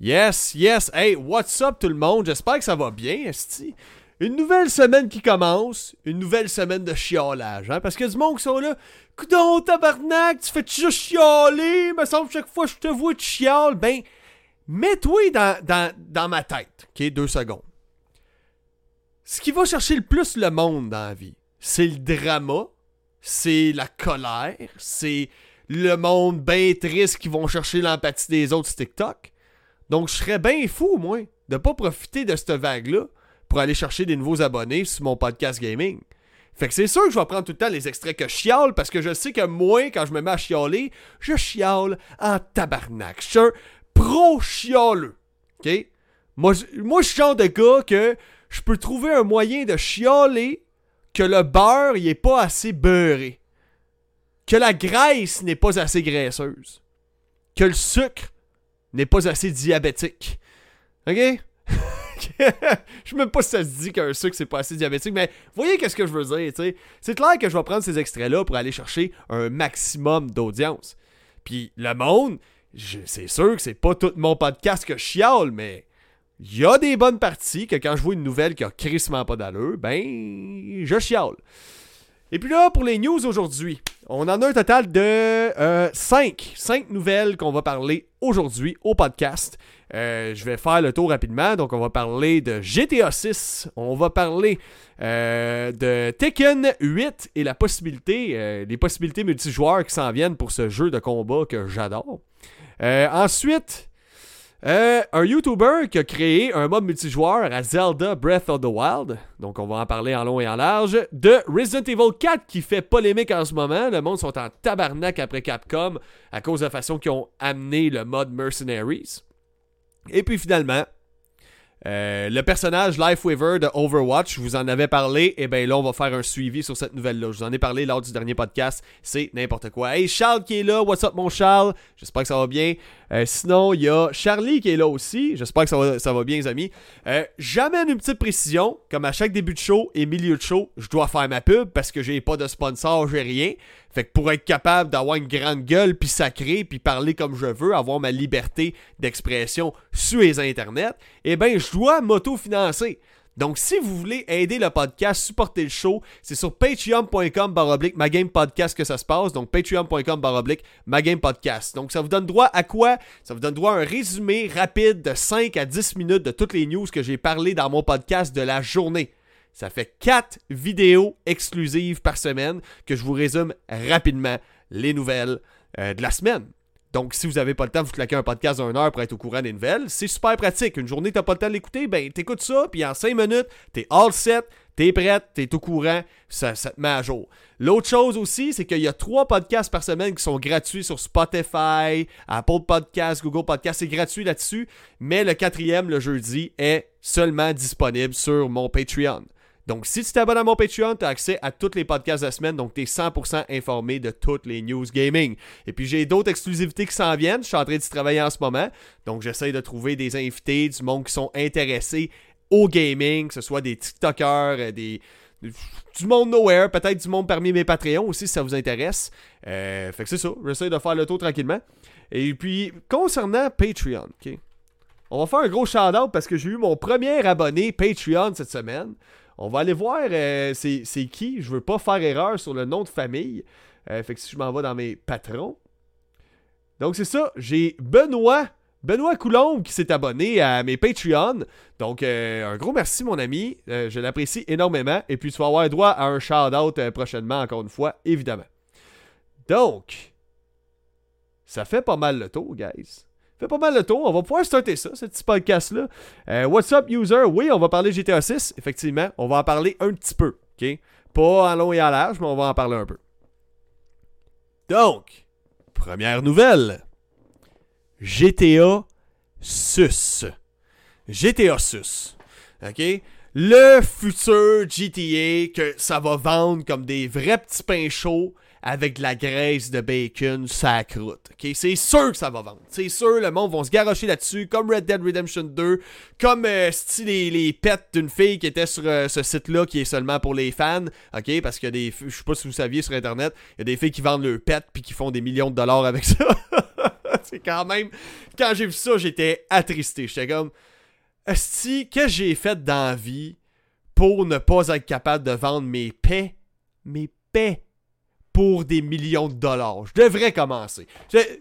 Yes, yes. Hey, what's up tout le monde? J'espère que ça va bien, esti. Une nouvelle semaine qui commence, une nouvelle semaine de chiolage, hein? Parce que du monde qui sont là, Coudon, tabarnak, tu fais juste chialer, me semble chaque fois que je te vois tu chiales. Ben, mets-toi dans, dans, dans ma tête, ok? Deux secondes. Ce qui va chercher le plus le monde dans la vie, c'est le drama, c'est la colère, c'est le monde bien triste qui vont chercher l'empathie des autres TikTok. Donc, je serais bien fou, moi, de pas profiter de cette vague-là pour aller chercher des nouveaux abonnés sur mon podcast gaming. Fait que c'est sûr que je vais prendre tout le temps les extraits que je chiale parce que je sais que moi, quand je me mets à chialer, je chiale en tabarnak. Je suis un pro-chialeux. OK? Moi, je- moi, je suis genre de gars que je peux trouver un moyen de chialer que le beurre, il est pas assez beurré. Que la graisse n'est pas assez graisseuse. Que le sucre n'est pas assez diabétique. OK? je sais même pas si ça se dit qu'un sucre c'est pas assez diabétique, mais voyez qu'est-ce que je veux dire, tu sais. C'est clair que je vais prendre ces extraits-là pour aller chercher un maximum d'audience. Puis le monde, c'est sûr que c'est pas tout mon podcast que je chiale, mais il y a des bonnes parties que quand je vois une nouvelle qui a crissement pas d'allure, ben, je chiale. Et puis là, pour les news aujourd'hui, on en a un total de 5. 5 nouvelles qu'on va parler aujourd'hui au podcast. Euh, je vais faire le tour rapidement. Donc, on va parler de GTA 6. On va parler euh, de Tekken 8 et la possibilité, euh, les possibilités multijoueurs qui s'en viennent pour ce jeu de combat que j'adore. Ensuite, euh, un YouTuber qui a créé un mode multijoueur à Zelda Breath of the Wild. Donc, on va en parler en long et en large. De Resident Evil 4 qui fait polémique en ce moment. Le monde sont en tabarnak après Capcom à cause de la façon qu'ils ont amené le mode Mercenaries. Et puis finalement, euh, le personnage Lifeweaver de Overwatch, je vous en avais parlé, et bien là, on va faire un suivi sur cette nouvelle-là. Je vous en ai parlé lors du dernier podcast, c'est n'importe quoi. Hey, Charles qui est là, what's up mon Charles? J'espère que ça va bien. Euh, sinon, il y a Charlie qui est là aussi, j'espère que ça va, ça va bien les amis. Euh, J'amène une petite précision, comme à chaque début de show et milieu de show, je dois faire ma pub parce que j'ai pas de sponsor, j'ai rien. Fait que pour être capable d'avoir une grande gueule, puis sacré, puis parler comme je veux, avoir ma liberté d'expression sur les internets, eh ben je dois m'auto-financer. Donc, si vous voulez aider le podcast, supporter le show, c'est sur patreon.com baroblique podcast que ça se passe. Donc, patreon.com baroblique podcast. Donc, ça vous donne droit à quoi? Ça vous donne droit à un résumé rapide de 5 à 10 minutes de toutes les news que j'ai parlé dans mon podcast de la journée. Ça fait 4 vidéos exclusives par semaine que je vous résume rapidement les nouvelles euh, de la semaine. Donc, si vous n'avez pas le temps vous claquer un podcast d'une heure pour être au courant des nouvelles, c'est super pratique. Une journée, t'as pas le temps de l'écouter, ben t'écoutes ça, puis en 5 minutes, t'es all set, t'es prête, t'es au courant, ça te met à jour. L'autre chose aussi, c'est qu'il y a trois podcasts par semaine qui sont gratuits sur Spotify, Apple Podcasts, Google Podcasts, c'est gratuit là-dessus, mais le quatrième, le jeudi, est seulement disponible sur mon Patreon. Donc, si tu t'abonnes à mon Patreon, tu as accès à tous les podcasts de la semaine. Donc, tu es 100% informé de toutes les news gaming. Et puis, j'ai d'autres exclusivités qui s'en viennent. Je suis en train d'y travailler en ce moment. Donc, j'essaie de trouver des invités, du monde qui sont intéressés au gaming, que ce soit des TikTokers, euh, des, du monde nowhere, peut-être du monde parmi mes Patreons aussi, si ça vous intéresse. Euh, fait que c'est ça. J'essaie de faire le tour tranquillement. Et puis, concernant Patreon, OK? On va faire un gros shout-out parce que j'ai eu mon premier abonné Patreon cette semaine. On va aller voir euh, c'est qui. Je veux pas faire erreur sur le nom de famille. Euh, fait que si je m'en vais dans mes patrons. Donc c'est ça, j'ai Benoît. Benoît Coulombe qui s'est abonné à mes Patreon. Donc euh, un gros merci mon ami. Je l'apprécie énormément. Et puis tu vas avoir droit à un shout-out prochainement encore une fois, évidemment. Donc, ça fait pas mal le tour, guys fait pas mal le tour. On va pouvoir starter ça, ce petit podcast-là. Euh, what's up, user? Oui, on va parler GTA 6, effectivement. On va en parler un petit peu, OK? Pas en long et en large, mais on va en parler un peu. Donc, première nouvelle. GTA Sus. GTA Sus. OK? Le futur GTA que ça va vendre comme des vrais petits pains chauds avec de la graisse de bacon sa croûte. C'est sûr que ça va vendre. C'est sûr, le monde va se garocher là-dessus, comme Red Dead Redemption 2, comme euh, les, pets d'une fille qui était sur euh, ce site-là qui est seulement pour les fans. ok? Parce des. Je sais pas si vous saviez sur Internet, il y a des filles qui vendent leurs pets puis qui font des millions de dollars avec ça. c'est quand même. Quand j'ai vu ça, j'étais attristé. J'étais comme. Esti, qu'est-ce que j'ai fait dans la vie pour ne pas être capable de vendre mes paix? Mes paix pour des millions de dollars. Je devrais commencer.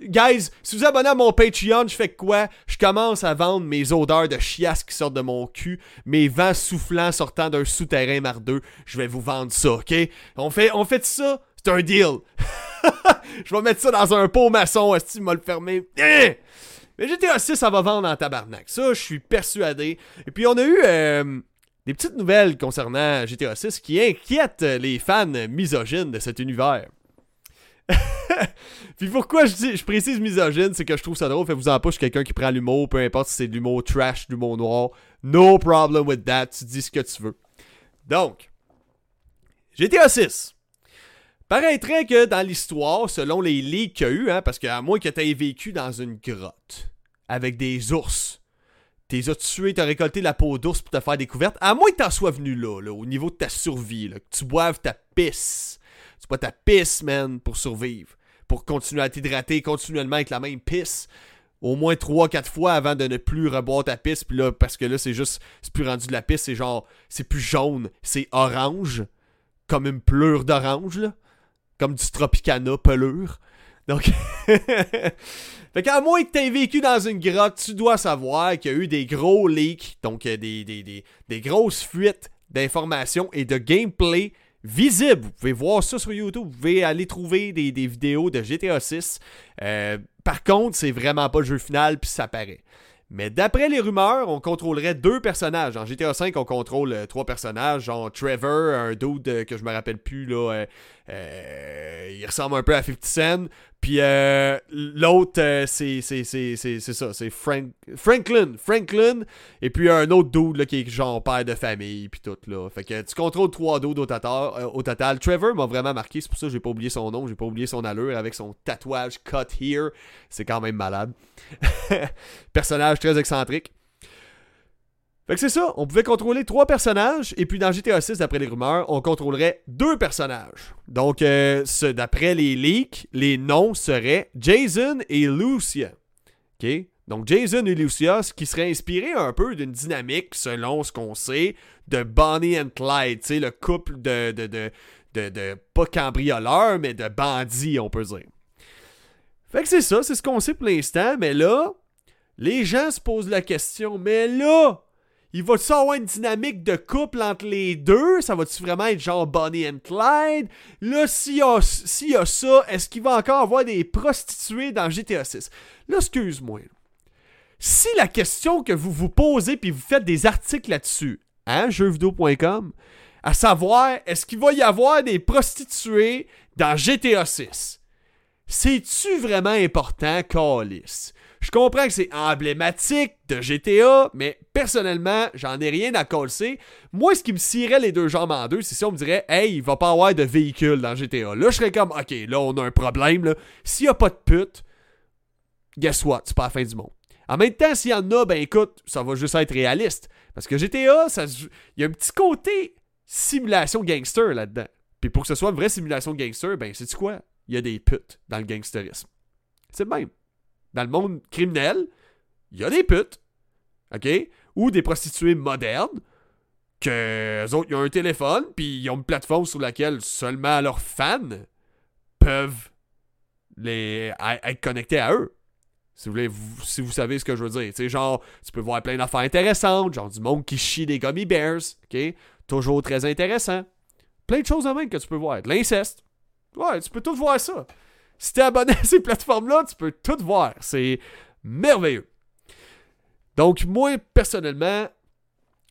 guys, si vous abonnez à mon Patreon, je fais quoi? Je commence à vendre mes odeurs de chiasse qui sortent de mon cul, mes vents soufflants sortant d'un souterrain mardeux. Je vais vous vendre ça, ok? On fait, on fait ça? C'est un deal. je vais mettre ça dans un pot maçon, si m'a le fermer. Eh! Mais GTA 6, ça va vendre en tabarnak. Ça, je suis persuadé. Et puis, on a eu euh, des petites nouvelles concernant GTA 6 qui inquiètent les fans misogynes de cet univers. Puis pourquoi je, précise misogyne, c'est que je trouve ça drôle. Faites-vous en quelqu'un qui prend l'humour, peu importe si c'est de l'humour trash, de l'humour noir. No problem with that. Tu dis ce que tu veux. Donc, GTA 6. Paraîtrait que dans l'histoire, selon les leaks qu'il y a eu, hein, parce qu'à moins que tu aies vécu dans une grotte avec des ours, t'es as tués, t'as récolté la peau d'ours pour te faire découverte, à moins que t'en sois venu là, au niveau de ta survie, là, que tu boives ta pisse. Tu bois ta pisse, man, pour survivre. Pour continuer à t'hydrater continuellement avec la même pisse. Au moins 3-4 fois avant de ne plus reboire ta pisse. Puis là, parce que là, c'est juste, c'est plus rendu de la pisse, c'est genre, c'est plus jaune, c'est orange. Comme une pleure d'orange, là comme du Tropicana pelure. Donc, fait qu'à moins que tu aies vécu dans une grotte, tu dois savoir qu'il y a eu des gros leaks, donc euh, des, des, des, grosses fuites d'informations et de gameplay visibles. Vous pouvez voir ça sur YouTube, vous pouvez aller trouver des, vidéos de GTA 6. Euh, par contre, c'est vraiment pas le jeu final, puis ça paraît. Mais d'après les rumeurs, on contrôlerait deux personnages. En GTA V, on contrôle euh, trois personnages, genre Trevor, un dude que je me rappelle plus, là, il ressemble un peu à 50 Cent. Puis l'autre, c'est, c'est, ça, c'est Franklin. Franklin. Et puis un autre dude là, qui est genre père de famille, puis tout, là. Fait que tu contrôles trois dudes au total. au total. Trevor m'a vraiment marqué, c'est pour ça que j'ai pas oublié son nom, j'ai pas oublié son allure avec son tatouage cut here. C'est quand même malade. Personnage très excentrique. Fait que c'est ça, on pouvait contrôler trois personnages, et puis dans GTA 6, d'après les rumeurs, on contrôlerait deux personnages. Donc, euh, d'après les leaks, les noms seraient Jason et Lucia. OK? Donc, Jason et Lucia, ce qui serait inspiré un peu d'une dynamique, selon ce qu'on sait, de Bonnie and Clyde, tu sais, le couple de, de, de, de, de pas cambrioleurs, mais de bandits, on peut dire. Fait que c'est ça, c'est ce qu'on sait pour l'instant, mais là, les gens se posent la question, mais là, il va-tu avoir une dynamique de couple entre les deux? Ça va-tu vraiment être genre Bonnie and Clyde? Là, s'il y, a, ça, est-ce qu'il va encore avoir des prostituées dans GTA 6? Là, excuse-moi. Si la question que vous vous posez puis vous faites des articles là-dessus, hein, jeuxvideo.com, à savoir, est-ce qu'il va y avoir des prostituées dans GTA 6? C'est-tu vraiment important, Calis? Je comprends que c'est emblématique de GTA, mais personnellement, j'en ai rien à coller. Moi, ce qui me cirait les deux jambes en deux, c'est si on me dirait, hey, il va pas avoir de véhicule dans GTA. Là, je serais comme, ok, là, on a un problème. S'il y a pas de pute, guess what? C'est pas la fin du monde. En même temps, s'il y en a, ben écoute, ça va juste être réaliste. Parce que GTA, il y a un petit côté simulation gangster là-dedans. Puis pour que ce soit une vraie simulation gangster, ben c'est quoi? il y a des putes dans le gangsterisme. C'est le même. Dans le monde criminel, il y a des putes. OK? Ou des prostituées modernes que eux autres, ils ont un téléphone, puis ils ont une plateforme sur laquelle seulement leurs fans peuvent les, être connectés à eux. Si vous, savez ce que je veux dire. Tu genre, tu peux voir plein d'affaires intéressantes, genre du monde qui chie des gummy bears, ok? Toujours très intéressant. Plein de choses en même que tu peux voir. De l'inceste. Ouais, tu peux tout voir ça. Si t'es abonné à ces plateformes-là, tu peux tout voir. C'est merveilleux. Donc, moi, personnellement,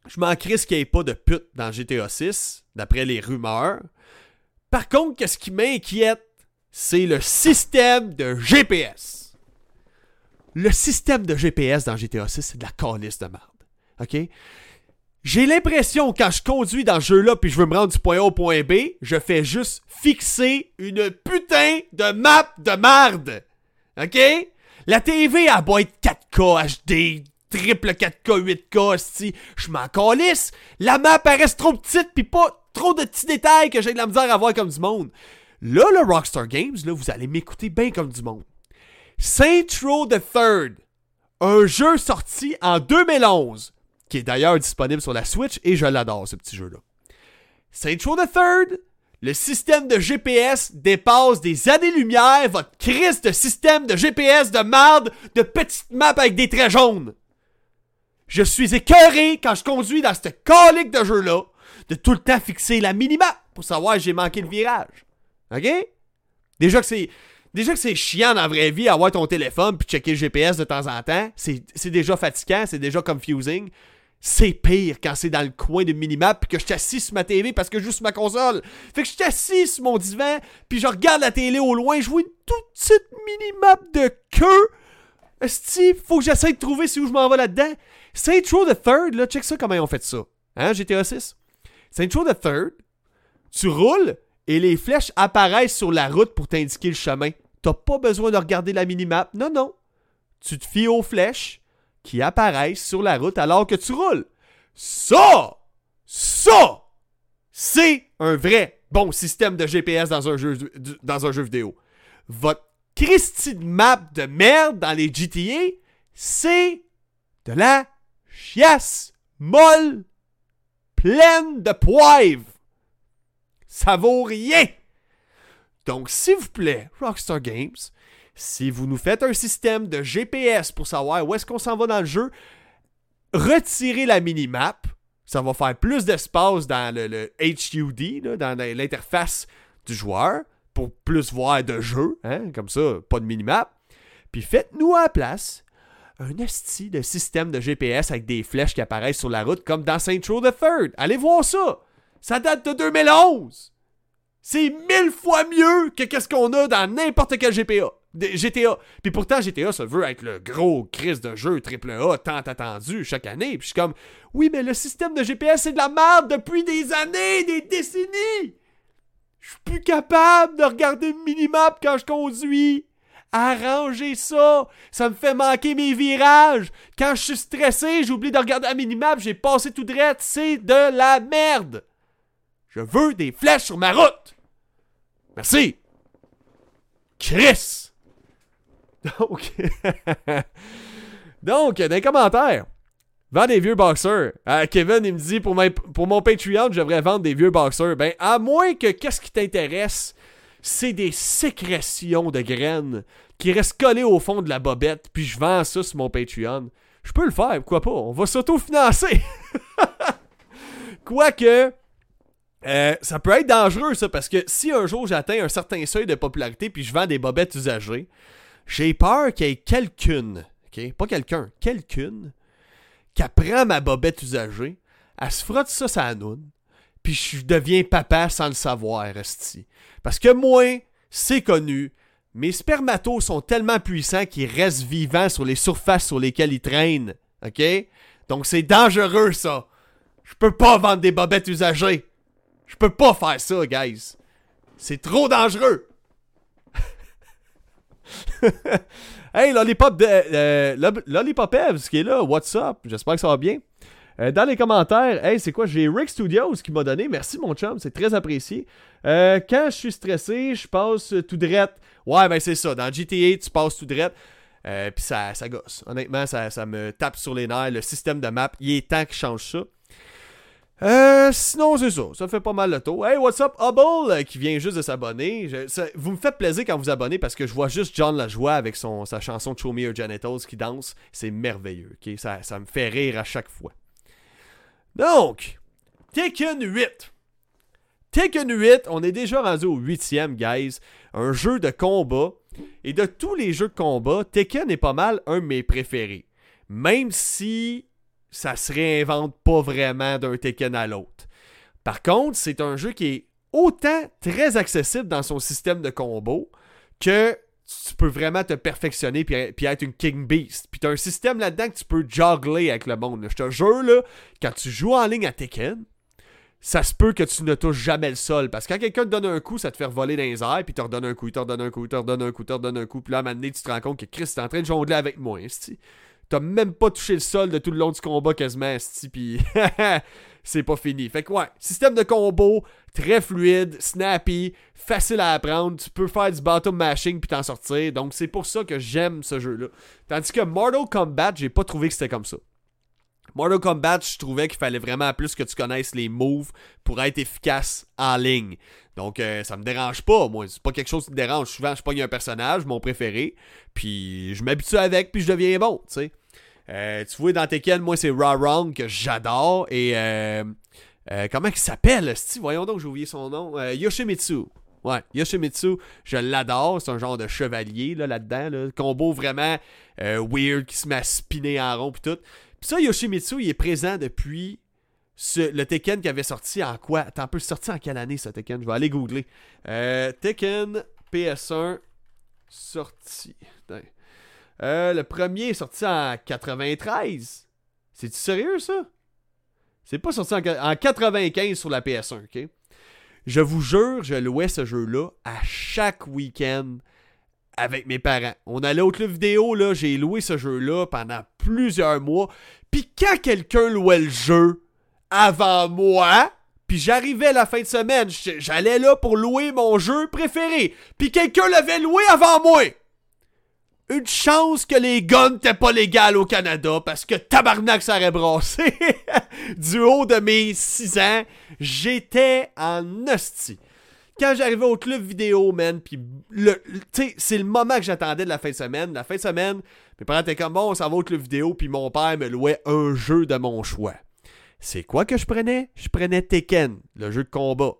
je m'en crisse qu'il n'y ait pas de pute dans GTA 6, d'après les rumeurs. Par contre, qu'est-ce qui m'inquiète, c'est le système de GPS. Le système de GPS dans GTA 6, c'est de la calice de merde. OK? J'ai l'impression, quand je conduis dans ce jeu-là puis je veux me rendre du point A au point B, je fais juste fixer une putain de map de merde. OK? La TV, doit être 4K, HD, triple 4K, 8K, si je m'en calisse. La map, elle reste trop petite puis pas trop de petits détails que j'ai de la misère à voir comme du monde. Là, le Rockstar Games, là, vous allez m'écouter bien comme du monde. Saint Row the Third, un jeu sorti en 2011, qui est d'ailleurs disponible sur la Switch et je l'adore ce petit jeu-là. Saint Row the Third, le système de GPS dépasse des années-lumière votre crise de système de GPS de merde de petites maps avec des traits jaunes. Je suis écœuré quand je conduis dans cette calique de jeu-là de tout le temps fixer la minimap pour savoir si j'ai manqué le virage. OK? Déjà que c'est. Déjà que c'est chiant dans la vraie vie avoir ton téléphone puis checker le GPS de temps en temps, c'est déjà fatigant, c'est déjà confusing. C'est pire quand c'est dans le coin de minimap puis que je suis assis sur ma TV parce que je joue sur ma console. Fait que je suis assis sur mon divan puis je regarde la télé au loin, je vois une toute petite minimap de queue. Esti, faut que j'essaie de trouver si où je m'en vais là-dedans. Saint Row the Third, là, check ça comment ils ont fait ça. Hein, GTA 6? Saint Row the Third, tu roules et les flèches apparaissent sur la route pour t'indiquer le chemin. T'as pas besoin de regarder la minimap. Non, non. Tu te fies aux flèches qui apparaissent sur la route alors que tu roules. Ça! Ça! C'est un vrai bon système de GPS dans un jeu, dans un jeu vidéo. Votre Christie map de merde dans les GTA, c'est de la chiasse molle pleine de poivre. Ça vaut rien. Donc, s'il vous plaît, Rockstar Games, si vous nous faites un système de GPS pour savoir où est-ce qu'on s'en va dans le jeu, retirez la minimap. Ça va faire plus d'espace dans le, HUD, dans l'interface du joueur, pour plus voir de jeu, hein, comme ça, pas de minimap. Puis faites-nous à la place un esti de système de GPS avec des flèches qui apparaissent sur la route comme dans Saint Row the Third. Allez voir ça. Ça date de 2011. C'est mille fois mieux que qu'est-ce qu'on a dans n'importe quel GPA. GTA. Puis pourtant, GTA, ça veut être le gros crise de jeu AAA tant attendu chaque année. Puis je suis comme, oui, mais le système de GPS, c'est de la merde depuis des années, des décennies. Je suis plus capable de regarder le minimap quand je conduis. Arrangez ça! Ça me fait manquer mes virages! Quand je suis stressé, j'oublie de regarder la minimap, j'ai passé tout droit, c'est de la merde! Je veux des flèches sur ma route! Merci! Chris! Donc, dans les commentaires, vends des vieux boxeurs. Euh, Kevin, il me dit pour, pour mon Patreon, je devrais vendre des vieux boxeurs. Ben, à moins que qu'est-ce qui t'intéresse, c'est des sécrétions de graines qui restent collées au fond de la bobette, puis je vends ça sur mon Patreon. Je peux le faire, pourquoi pas? On va s'auto-financer. Quoique, euh, ça peut être dangereux, ça, parce que si un jour j'atteins un certain seuil de popularité puis je vends des bobettes usagées, j'ai peur qu'il y ait quelqu'une, ok? Pas quelqu'un, quelqu'une, qui apprend ma bobette usagée, elle se frotte ça sa noune, puis je deviens papa sans le savoir, Esti. Parce que moi, c'est connu, mes spermatos sont tellement puissants qu'ils restent vivants sur les surfaces sur lesquelles ils traînent. OK? Donc c'est dangereux, ça. Je peux pas vendre des bobettes usagées. Je peux pas faire ça, guys. C'est trop dangereux. hey, Lollipop, de, euh, Evs qui est là, what's up? J'espère que ça va bien. Euh, dans les commentaires, hey, c'est quoi? J'ai Rick Studios qui m'a donné. Merci, mon chum, c'est très apprécié. Euh, quand je suis stressé, je passe tout droit. Ouais, ben c'est ça. Dans GTA, tu passes tout droit. Euh, Puis ça, ça gosse. Honnêtement, ça, ça, me tape sur les nerfs. Le système de map, il est temps qu'il change ça. Euh, sinon, c'est ça. Ça fait pas mal le tour. Hey, what's up, Hubble, euh, qui vient juste de s'abonner. Vous me faites plaisir quand vous abonnez parce que je vois juste John Lajoie avec sa chanson Show Me Your Genitals qui danse. C'est merveilleux. ok? Ça, ça me fait rire à chaque fois. Donc, Tekken 8. Tekken 8, on est déjà rendu au 8ème, guys. Un jeu de combat. Et de tous les jeux de combat, Tekken est pas mal un de mes préférés. Même si ça se réinvente pas vraiment d'un Tekken à l'autre. Par contre, c'est un jeu qui est autant très accessible dans son système de combo que tu peux vraiment te perfectionner puis, être une King Beast. Puis tu as un système là-dedans que tu peux juggler avec le monde. Je te jure, là, quand tu joues en ligne à Tekken, ça se peut que tu ne touches jamais le sol. Parce que quand quelqu'un te donne un coup, ça te fait voler dans les airs, puis te redonne un coup, il te redonne un coup, il te redonne un coup, il te redonne un coup. Puis là, à un moment donné, tu te rends compte que Chris est en train de jongler avec moi. T'as même pas touché le sol de tout le long du combat quasiment, puis c'est pas fini. Fait que ouais, système de combo, très fluide, snappy, facile à apprendre. Tu peux faire du bottom mashing puis t'en sortir. Donc c'est pour ça que j'aime ce jeu-là. Tandis que Mortal Kombat, j'ai pas trouvé que c'était comme ça. Mortal Kombat, je trouvais qu'il fallait vraiment plus que tu connaisses les moves pour être efficace en ligne. Donc, euh, ça me dérange pas, moi. C'est pas quelque chose qui me dérange. Souvent, je pogne un personnage, mon préféré, puis je m'habitue avec, puis je deviens bon, tu sais. Euh, tu vois, dans Tekken, moi, c'est Raw Wrong que j'adore. Et euh, comment il s'appelle, Voyons donc, j'ai oublié son nom. Yoshimitsu. Ouais, Yoshimitsu, je l'adore. C'est un genre de chevalier là, là-dedans. Là. Combo vraiment weird qui se met à spinner en rond puis tout. Puis ça, Yoshimitsu, il est présent depuis le Tekken qui avait sorti en quoi? Attends un peu, sorti en quelle année ce Tekken? Je vais aller googler. Euh, Tekken PS1 sorti. Euh, le premier est sorti en 93. C'est-tu sérieux ça? C'est pas sorti en, en, 95 sur la PS1, ok? Je vous jure, je louais ce jeu-là à chaque week-end avec mes parents. On allait au club vidéo, là, j'ai loué ce jeu-là pendant plusieurs mois. Puis quand quelqu'un louait le jeu avant moi, puis j'arrivais la fin de semaine, j'allais là pour louer mon jeu préféré. Puis quelqu'un l'avait loué avant moi. Une chance que les guns n'étaient pas légales au Canada parce que tabarnak ça aurait brassé. du haut de mes 6 ans, j'étais en hostie quand j'arrivais au club vidéo, man, puis le, c'est le moment que j'attendais de la fin de semaine. La fin de semaine, mes parents étaient comme bon, on s'en va au club vidéo, puis mon père me louait un jeu de mon choix. C'est quoi que je prenais? Je prenais Tekken, le jeu de combat.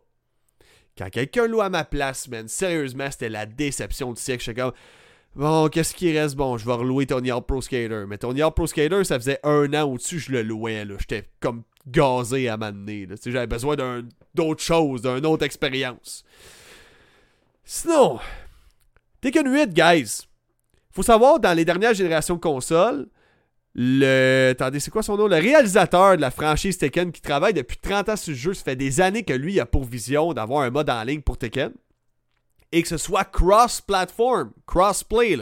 Quand quelqu'un loue à ma place, man, sérieusement, c'était la déception du siècle. J'étais comme Bon, qu'est-ce qui reste? Bon, je vais relouer Tony Hawk Pro Skater. Mais Tony Hawk Pro Skater, ça faisait un an au-dessus, je le louais. là. J'étais comme gazé à m'amener. J'avais besoin d'autre chose, d'une autre expérience. Sinon, Tekken 8, guys. Faut savoir, dans les dernières générations de consoles, le. Attendez, c'est quoi son nom? Le réalisateur de la franchise Tekken qui travaille depuis 30 ans sur le jeu, ça fait des années que lui a pour vision d'avoir un mode en ligne pour Tekken et que ce soit cross-platform, cross-play.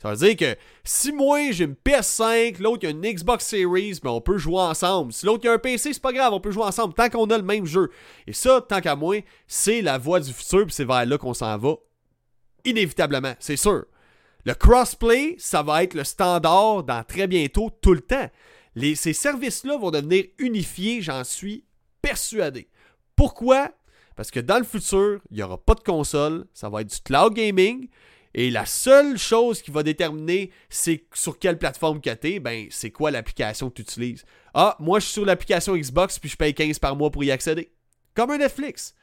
Ça veut dire que si moi j'ai une PS5, l'autre a une Xbox Series, ben on peut jouer ensemble. Si l'autre a un PC, c'est pas grave, on peut jouer ensemble tant qu'on a le même jeu. Et ça, tant qu'à moi, c'est la voie du futur, puis c'est vers là qu'on s'en va. Inévitablement, c'est sûr. Le crossplay, ça va être le standard dans très bientôt, tout le temps. Ces services-là vont devenir unifiés, j'en suis persuadé. Pourquoi? Parce que dans le futur, il n'y aura pas de console, ça va être du cloud gaming. Et la seule chose qui va déterminer c'est sur quelle plateforme que tu ben c'est quoi l'application que tu utilises. Ah, moi je suis sur l'application Xbox puis je paye 15 par mois pour y accéder. Comme un Netflix.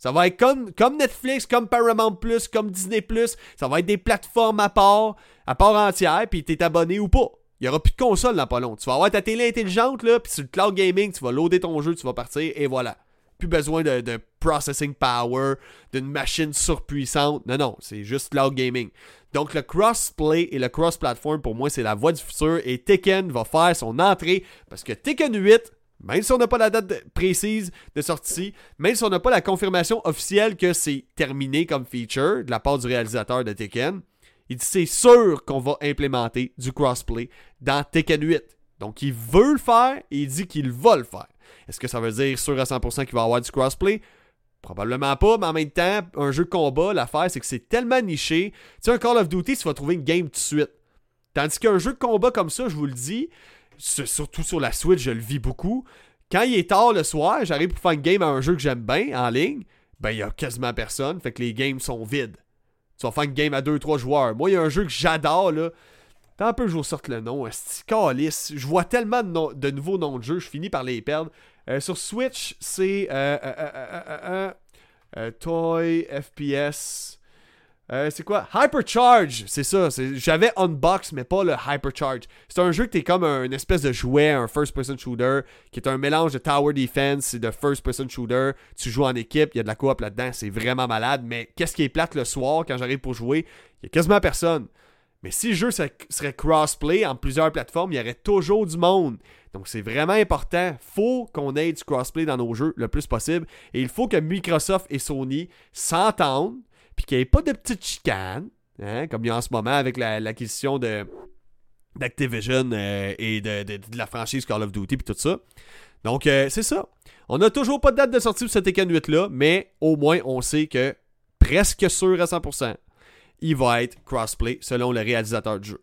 Ça va être comme, Netflix, comme Paramount Plus, comme Disney Plus. Ça va être des plateformes à part, à part entière, puis es abonné ou pas. Il n'y aura plus de console dans pas long. Tu vas avoir ta télé intelligente, là, puis sur le cloud gaming, tu vas loader ton jeu, tu vas partir, et voilà plus besoin de, processing power, d'une machine surpuissante. Non, non, c'est juste cloud gaming. Donc le crossplay et le cross-platform, pour moi, c'est la voie du futur. Et Tekken va faire son entrée parce que Tekken 8, même si on n'a pas la date précise de sortie, même si on n'a pas la confirmation officielle que c'est terminé comme feature de la part du réalisateur de Tekken, il dit c'est sûr qu'on va implémenter du crossplay dans Tekken 8. Donc il veut le faire et il dit qu'il va le faire. Est-ce que ça veut dire sûr à 100% qu'il va avoir du crossplay? Probablement pas, mais en même temps, un jeu de combat, l'affaire, c'est que c'est tellement niché. Tu sais, un Call of Duty, tu vas trouver une game tout de suite. Tandis qu'un jeu de combat comme ça, je vous le dis, surtout sur la Switch, je le vis beaucoup. Quand il est tard le soir, j'arrive pour faire une game à un jeu que j'aime bien en ligne, ben il y a quasiment personne, fait que les games sont vides. Tu vas faire une game à 2-3 joueurs. Moi, il y a un jeu que j'adore, là. Tant un peu que je vous sorte le nom. Calice. Je vois tellement de, de, nouveaux noms de jeux, je finis par les perdre. Euh, sur Switch, c'est euh, euh, Toy FPS. C'est quoi? Hypercharge, c'est ça. J'avais Unbox, mais pas le Hypercharge. C'est un jeu que t'es comme un, espèce de jouet, un first-person shooter, qui est un mélange de Tower Defense et de first-person shooter. Tu joues en équipe, il y a de la coop là-dedans, c'est vraiment malade. Mais qu'est-ce qui est plate le soir quand j'arrive pour jouer? Il y a quasiment personne. Mais si le jeu serait crossplay en plusieurs plateformes, il y aurait toujours du monde. Donc c'est vraiment important. faut qu'on ait du crossplay dans nos jeux le plus possible. Et il faut que Microsoft et Sony s'entendent, puis qu'il n'y ait pas de petites chicanes, hein, comme il y a en ce moment avec l'acquisition d'Activision euh, et de, de- de la franchise Call of Duty puis tout ça. Donc, euh, c'est ça. On n'a toujours pas de date de sortie pour ce Tekken 8-là, mais au moins, on sait que presque sûr à 100%, il va être crossplay selon le réalisateur du jeu.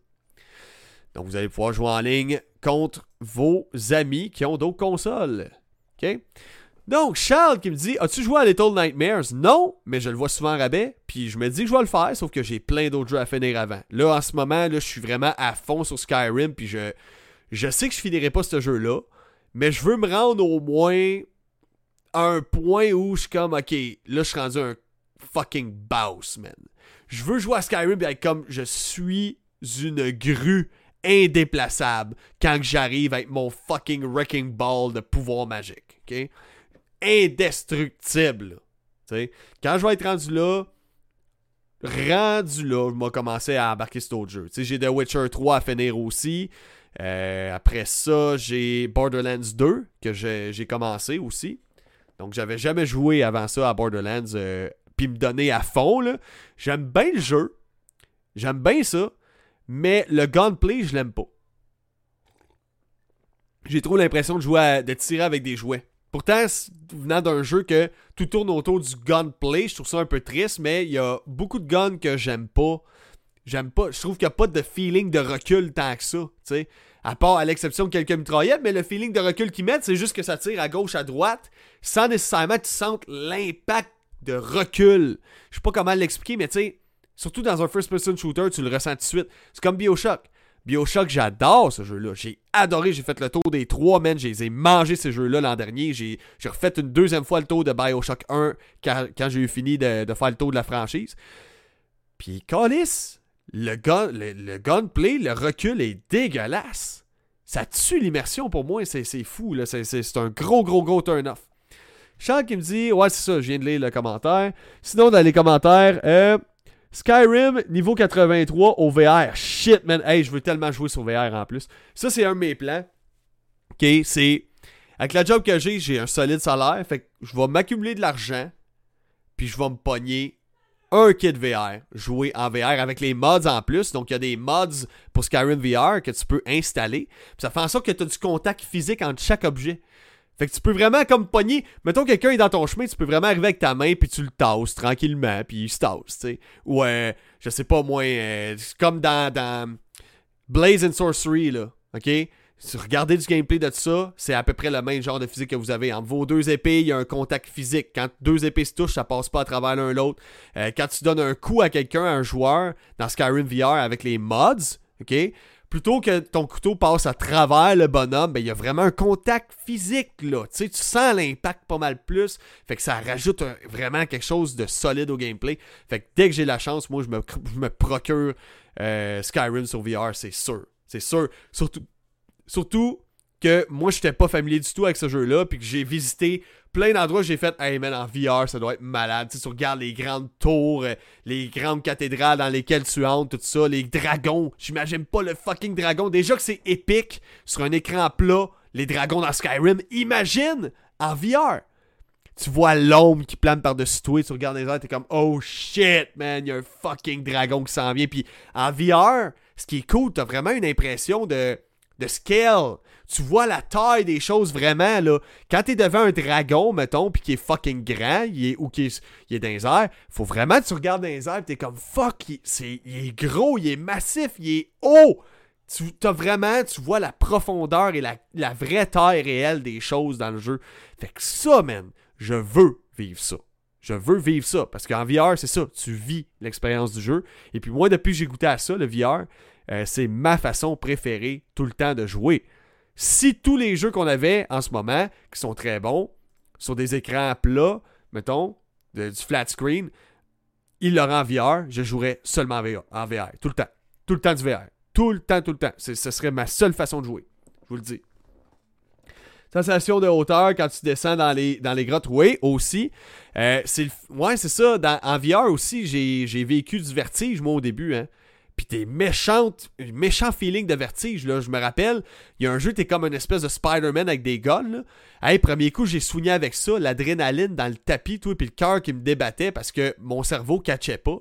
Donc, vous allez pouvoir jouer en ligne contre vos amis qui ont d'autres consoles. OK? Donc, Charles qui me dit As-tu joué à Little Nightmares? Non, mais je le vois souvent en rabais. Puis je me dis que je vais le faire, sauf que j'ai plein d'autres jeux à finir avant. Là, en ce moment, là, je suis vraiment à fond sur Skyrim. Puis je, je sais que je finirai pas ce jeu-là. Mais je veux me rendre au moins à un point où je suis comme Ok, là, je suis rendu un fucking boss, man. Je veux jouer à Skyrim être comme je suis une grue indéplaçable quand j'arrive avec mon fucking wrecking ball de pouvoir magique. OK? Indestructible. Quand je vais être rendu là, rendu là, je vais commencer à embarquer cet autre jeu. Tu sais, J'ai The Witcher 3 à finir aussi. Euh, après ça, j'ai Borderlands 2 que j'ai commencé aussi. Donc j'avais jamais joué avant ça à Borderlands euh, puis me donner à fond. J'aime bien le jeu. J'aime bien ça, mais le gunplay, je l'aime pas. J'ai trop l'impression de jouer à- de tirer avec des jouets. Pourtant, venant d'un jeu que tout tourne autour du gunplay, je trouve ça un peu triste, mais il y a beaucoup de guns que j'aime pas. J'aime pas. Je trouve qu'il n'y a pas de feeling de recul tant que ça. sais. À part à l'exception de quelques mitraillettes, mais le feeling de recul qu'ils mettent, c'est juste que ça tire à gauche, à droite, sans nécessairement que tu sentes l'impact de recul. Je sais pas comment l'expliquer, mais tu sais, surtout dans un first-person shooter, tu le ressens tout de suite. C'est comme Bioshock. Bioshock, j'adore ce jeu-là. J'ai adoré, j'ai fait le tour des trois, man. J'ai ai mangé ces jeux-là l'an dernier. J'ai refait une deuxième fois le tour de Bioshock 1 quand, j'ai eu fini de, faire le tour de la franchise. Puis, Callis, le, gun, le, gunplay, le recul est dégueulasse. Ça tue l'immersion pour moi, c'est fou. c'est un gros, gros, gros turn-off. Charles qui me dit Ouais, c'est ça, je viens de lire le commentaire. Sinon, dans les commentaires, euh, Skyrim niveau 83 au VR. Shit, man. Hey, je veux tellement jouer sur VR en plus. Ça, c'est un de mes plans. Ok, c'est. Avec la job que j'ai, j'ai un solide salaire. Fait que je vais m'accumuler de l'argent. Puis je vais me pogner un kit VR. Jouer en VR avec les mods en plus. Donc, il y a des mods pour Skyrim VR que tu peux installer. Puis ça fait en sorte que tu as du contact physique entre chaque objet. Fait que tu peux vraiment comme pogner. Mettons quelqu'un est dans ton chemin, tu peux vraiment arriver avec ta main puis tu le tasses tranquillement puis il se tasse, tu sais. Ou euh, je sais pas moi, euh, comme dans, Blaze and Sorcery là, ok? Regardez du gameplay de ça, c'est à peu près le même genre de physique que vous avez. Entre vos deux épées, il y a un contact physique. Quand deux épées se touchent, ça passe pas à travers l'un l'autre. Euh, quand tu donnes un coup à quelqu'un, à un joueur, dans Skyrim VR avec les mods, ok, plutôt que ton couteau passe à travers le bonhomme, ben il y a vraiment un contact physique là. Tu sais, tu sens l'impact pas mal plus. Fait que ça rajoute vraiment quelque chose de solide au gameplay. Fait que dès que j'ai la chance, moi je me, je me procure euh, Skyrim sur VR, c'est sûr. C'est sûr. Surtout, surtout que moi j'étais pas familier du tout avec ce jeu-là, puis que j'ai visité plein d'endroits, j'ai fait, hey man, en VR, ça doit être malade. Tu sais, tu regardes les grandes tours, euh, les grandes cathédrales dans lesquelles tu entres, tout ça, les dragons. J'imagine pas le fucking dragon. Déjà que c'est épique sur un écran plat, les dragons dans Skyrim. Imagine en VR. Tu vois l'ombre qui plane par-dessus toi, tu regardes les airs, t'es comme, oh shit, man, il y a un fucking dragon qui s'en vient. Puis en VR, ce qui est cool, t'as vraiment une impression de, de scale. Tu vois la taille des choses vraiment, là. Quand t'es devant un dragon, mettons, puis qui est fucking grand, il est, ou qui est, est dans les airs, faut vraiment que tu regardes dans les airs, t'es comme, fuck, il, c'est, il est gros, il est massif, il est haut. Tu as vraiment, tu vois la profondeur et la, la vraie taille réelle des choses dans le jeu. Fait que ça, man, je veux vivre ça. Je veux vivre ça. Parce qu'en VR, c'est ça. Tu vis l'expérience du jeu. Et puis moi, depuis que j'ai goûté à ça, le VR, euh, c'est ma façon préférée tout le temps de jouer. Si tous les jeux qu'on avait en ce moment, qui sont très bons, sur des écrans plats, mettons, du flat screen, ils l'auraient en VR, je jouerais seulement en VR. Tout le temps. Tout le temps du VR. Tout le temps, tout le temps. Ce serait ma seule façon de jouer. Je vous le dis. Sensation de hauteur quand tu descends dans les, dans les grottes, oui, aussi. Euh, c'est ouais, c'est ça. En VR aussi, j'ai j'ai vécu du vertige, moi, au début. Hein. Puis t'es méchante, méchant feeling de vertige, là. Je me rappelle, il y a un jeu, t'es comme une espèce de Spider-Man avec des guns, là. Hey, premier coup, j'ai soigné avec ça, l'adrénaline dans le tapis, tout, puis le cœur qui me débattait parce que mon cerveau catchait pas.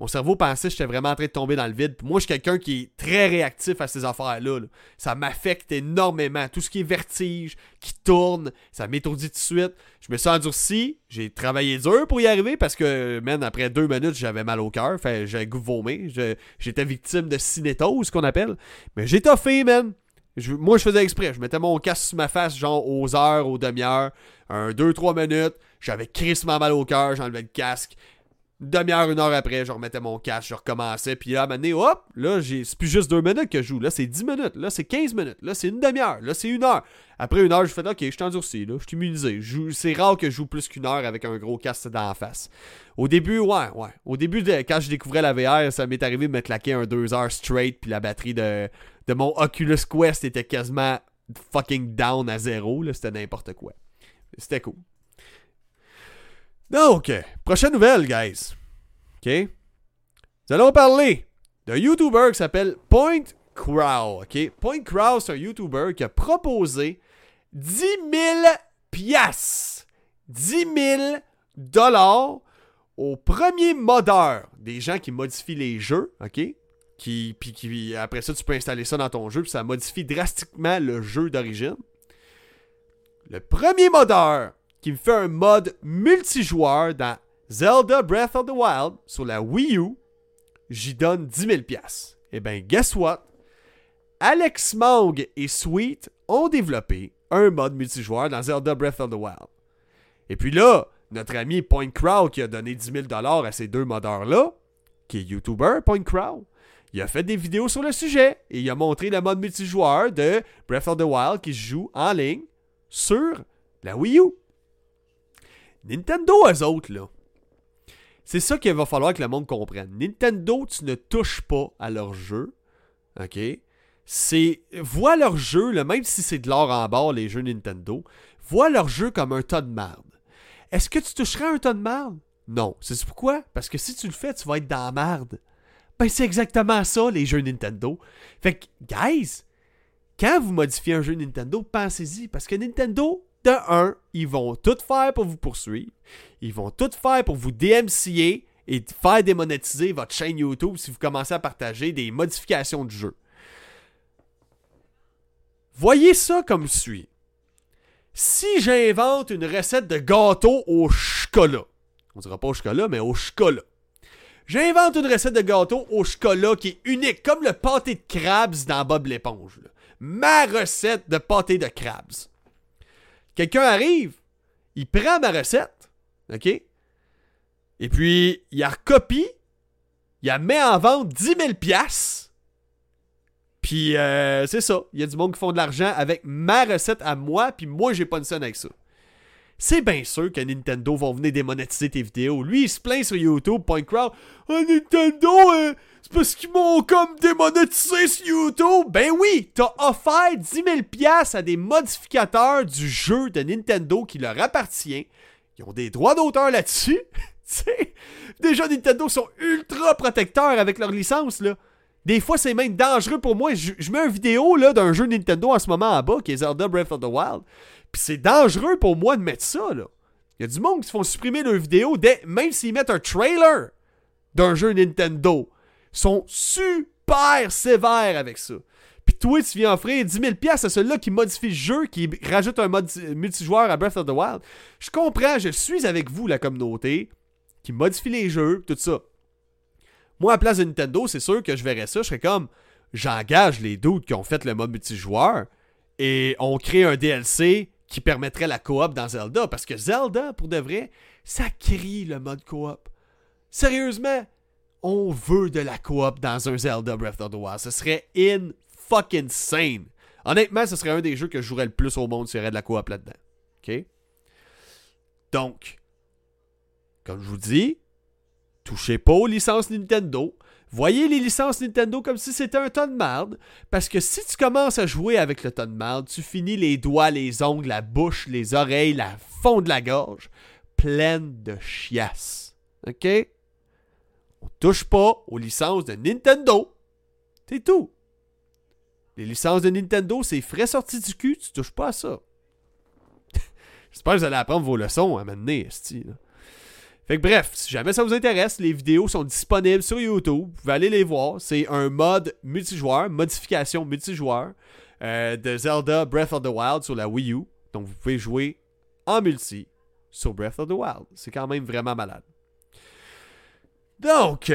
Mon cerveau pensait que j'étais vraiment en train de tomber dans le vide. Moi, je suis quelqu'un qui est très réactif à ces affaires-là. là. Ça m'affecte énormément. Tout ce qui est vertige, qui tourne, ça m'étourdit tout de suite. Je me suis endurci. J'ai travaillé dur pour y arriver parce que, man, après deux minutes, j'avais mal au cœur. Fait j'avais goût de J'étais victime de cinétose, qu'on appelle. Mais j'ai toffé, man. Moi, je faisais exprès. Je mettais mon casque sur ma face, genre aux heures, aux demi-heures, un 2-3 minutes. J'avais crissement mal au cœur, j'enlevais le casque. Demi-heure, une heure après, je remettais mon casque, je recommençais. Puis là, à un moment donné, hop, là, c'est plus juste 2 minutes que je joue. Là, c'est 10 minutes. Là, c'est 15 minutes. Là, c'est une demi-heure. Là, c'est une heure. Après une heure, je fais OK, je suis endurci. Là, je suis immunisé. C'est rare que je joue plus qu'une heure avec un gros casque dans face. Au début, ouais, ouais. Au début, de- quand je découvrais la VR, ça m'est arrivé de me claquer un 2 heures straight. Puis la batterie de, de mon Oculus Quest était quasiment fucking down à zéro. là. C'était n'importe quoi. C'était cool. Donc, prochaine nouvelle, guys. OK? Nous allons parler d'un YouTuber qui s'appelle Point Crow. OK? Point Crow, c'est un YouTuber qui a proposé 10 000 piastres. 10 000 dollars aux premiers modeurs. Des gens qui modifient les jeux, OK? Qui, puis qui, après ça, tu peux installer ça dans ton jeu, puis ça modifie drastiquement le jeu d'origine. Le premier modeur qui me fait un mode multijoueur dans Zelda Breath of the Wild sur la Wii U, j'y donne 10 000 piastres. Eh bien, guess what? Alex Mang et Sweet ont développé un mode multijoueur dans Zelda Breath of the Wild. Et puis là, notre ami Point Crow qui a donné 10 000 à ces deux modeurs-là, qui est YouTuber Point Crow, il a fait des vidéos sur le sujet et il a montré le mode multijoueur de Breath of the Wild qui se joue en ligne sur la Wii U. Nintendo, eux autres, là. C'est ça qu'il va falloir que le monde comprenne. Nintendo, tu ne touches pas à leur jeu. OK? C'est. Vois leur jeu, là, même si c'est de l'or en barre, les jeux Nintendo, vois leur jeu comme un tas de merde. Est-ce que tu toucherais un tas de merde? Non. C'est pourquoi? Parce que si tu le fais, tu vas être dans la merde. Ben, c'est exactement ça, les jeux Nintendo. Fait que, guys, quand vous modifiez un jeu Nintendo, pensez-y. Parce que Nintendo, de un, ils vont tout faire pour vous poursuivre. Ils vont tout faire pour vous DMCA et faire démonétiser votre chaîne YouTube si vous commencez à partager des modifications du jeu. Voyez ça comme suit. Si j'invente une recette de gâteau au chocolat, on dira pas au chocolat, mais au chocolat. J'invente une recette de gâteau au chocolat qui est unique, comme le pâté de crabes dans Bob l'éponge. Ma recette de pâté de crabes. Quelqu'un arrive, il prend ma recette, OK? Et puis, il la recopie, il la met en vente 10 000 piastres. Puis, euh, c'est ça. Il y a du monde qui font de l'argent avec ma recette à moi, puis moi, j'ai pas une scène avec ça. C'est bien sûr que Nintendo vont venir démonétiser tes vidéos. Lui, il se plaint sur YouTube, Point Crowd. Ah, Nintendo, euh, c'est parce qu'ils m'ont comme démonétisé sur YouTube. Ben oui, t'as offert 10 000 piastres à des modificateurs du jeu de Nintendo qui leur appartient. Ils ont des droits d'auteur là-dessus. Déjà, Nintendo sont ultra protecteurs avec leur licence. Des fois, c'est même dangereux pour moi. Je, je mets une vidéo d'un jeu Nintendo en ce moment en bas, qui est Zelda Breath of the Wild. Puis c'est dangereux pour moi de mettre ça, là. Il y a du monde qui se font supprimer leurs vidéos, dès, même s'ils mettent un trailer d'un jeu Nintendo. Ils sont super sévères avec ça. Puis toi, tu viens offrir 10 000 pièces à celui-là qui modifie le jeu, qui rajoute un mode multijoueur à Breath of the Wild. Je comprends, je suis avec vous, la communauté, qui modifie les jeux, tout ça. Moi, à la place de Nintendo, c'est sûr que je verrais ça. Je serais comme, j'engage les doutes qui ont fait le mode multijoueur et on crée un DLC qui permettrait la coop dans Zelda. Parce que Zelda, pour de vrai, ça crie le mode coop. Sérieusement, on veut de la coop dans un Zelda Breath of the Wild. Ce serait in fucking sane. Honnêtement, ce serait un des jeux que je jouerais le plus au monde s'il y aurait de la coop là-dedans. Donc, comme je vous dis, touchez pas aux licences Nintendo. Voyez les licences Nintendo comme si c'était un ton de merde. Parce que si tu commences à jouer avec le ton de merde, tu finis les doigts, les ongles, la bouche, les oreilles, la fond de la gorge, pleine de chiasse. OK? On touche pas aux licences de Nintendo. C'est tout. Les licences de Nintendo, c'est frais sortis du cul, tu touches pas à ça. J'espère que vous allez apprendre vos leçons à m'amener, esti. Fait que bref, si jamais ça vous intéresse, les vidéos sont disponibles sur YouTube. Vous pouvez aller les voir. C'est un mode multijoueur, modification multijoueur euh, de Zelda Breath of the Wild sur la Wii U. Donc vous pouvez jouer en multi sur Breath of the Wild. C'est quand même vraiment malade. Donc,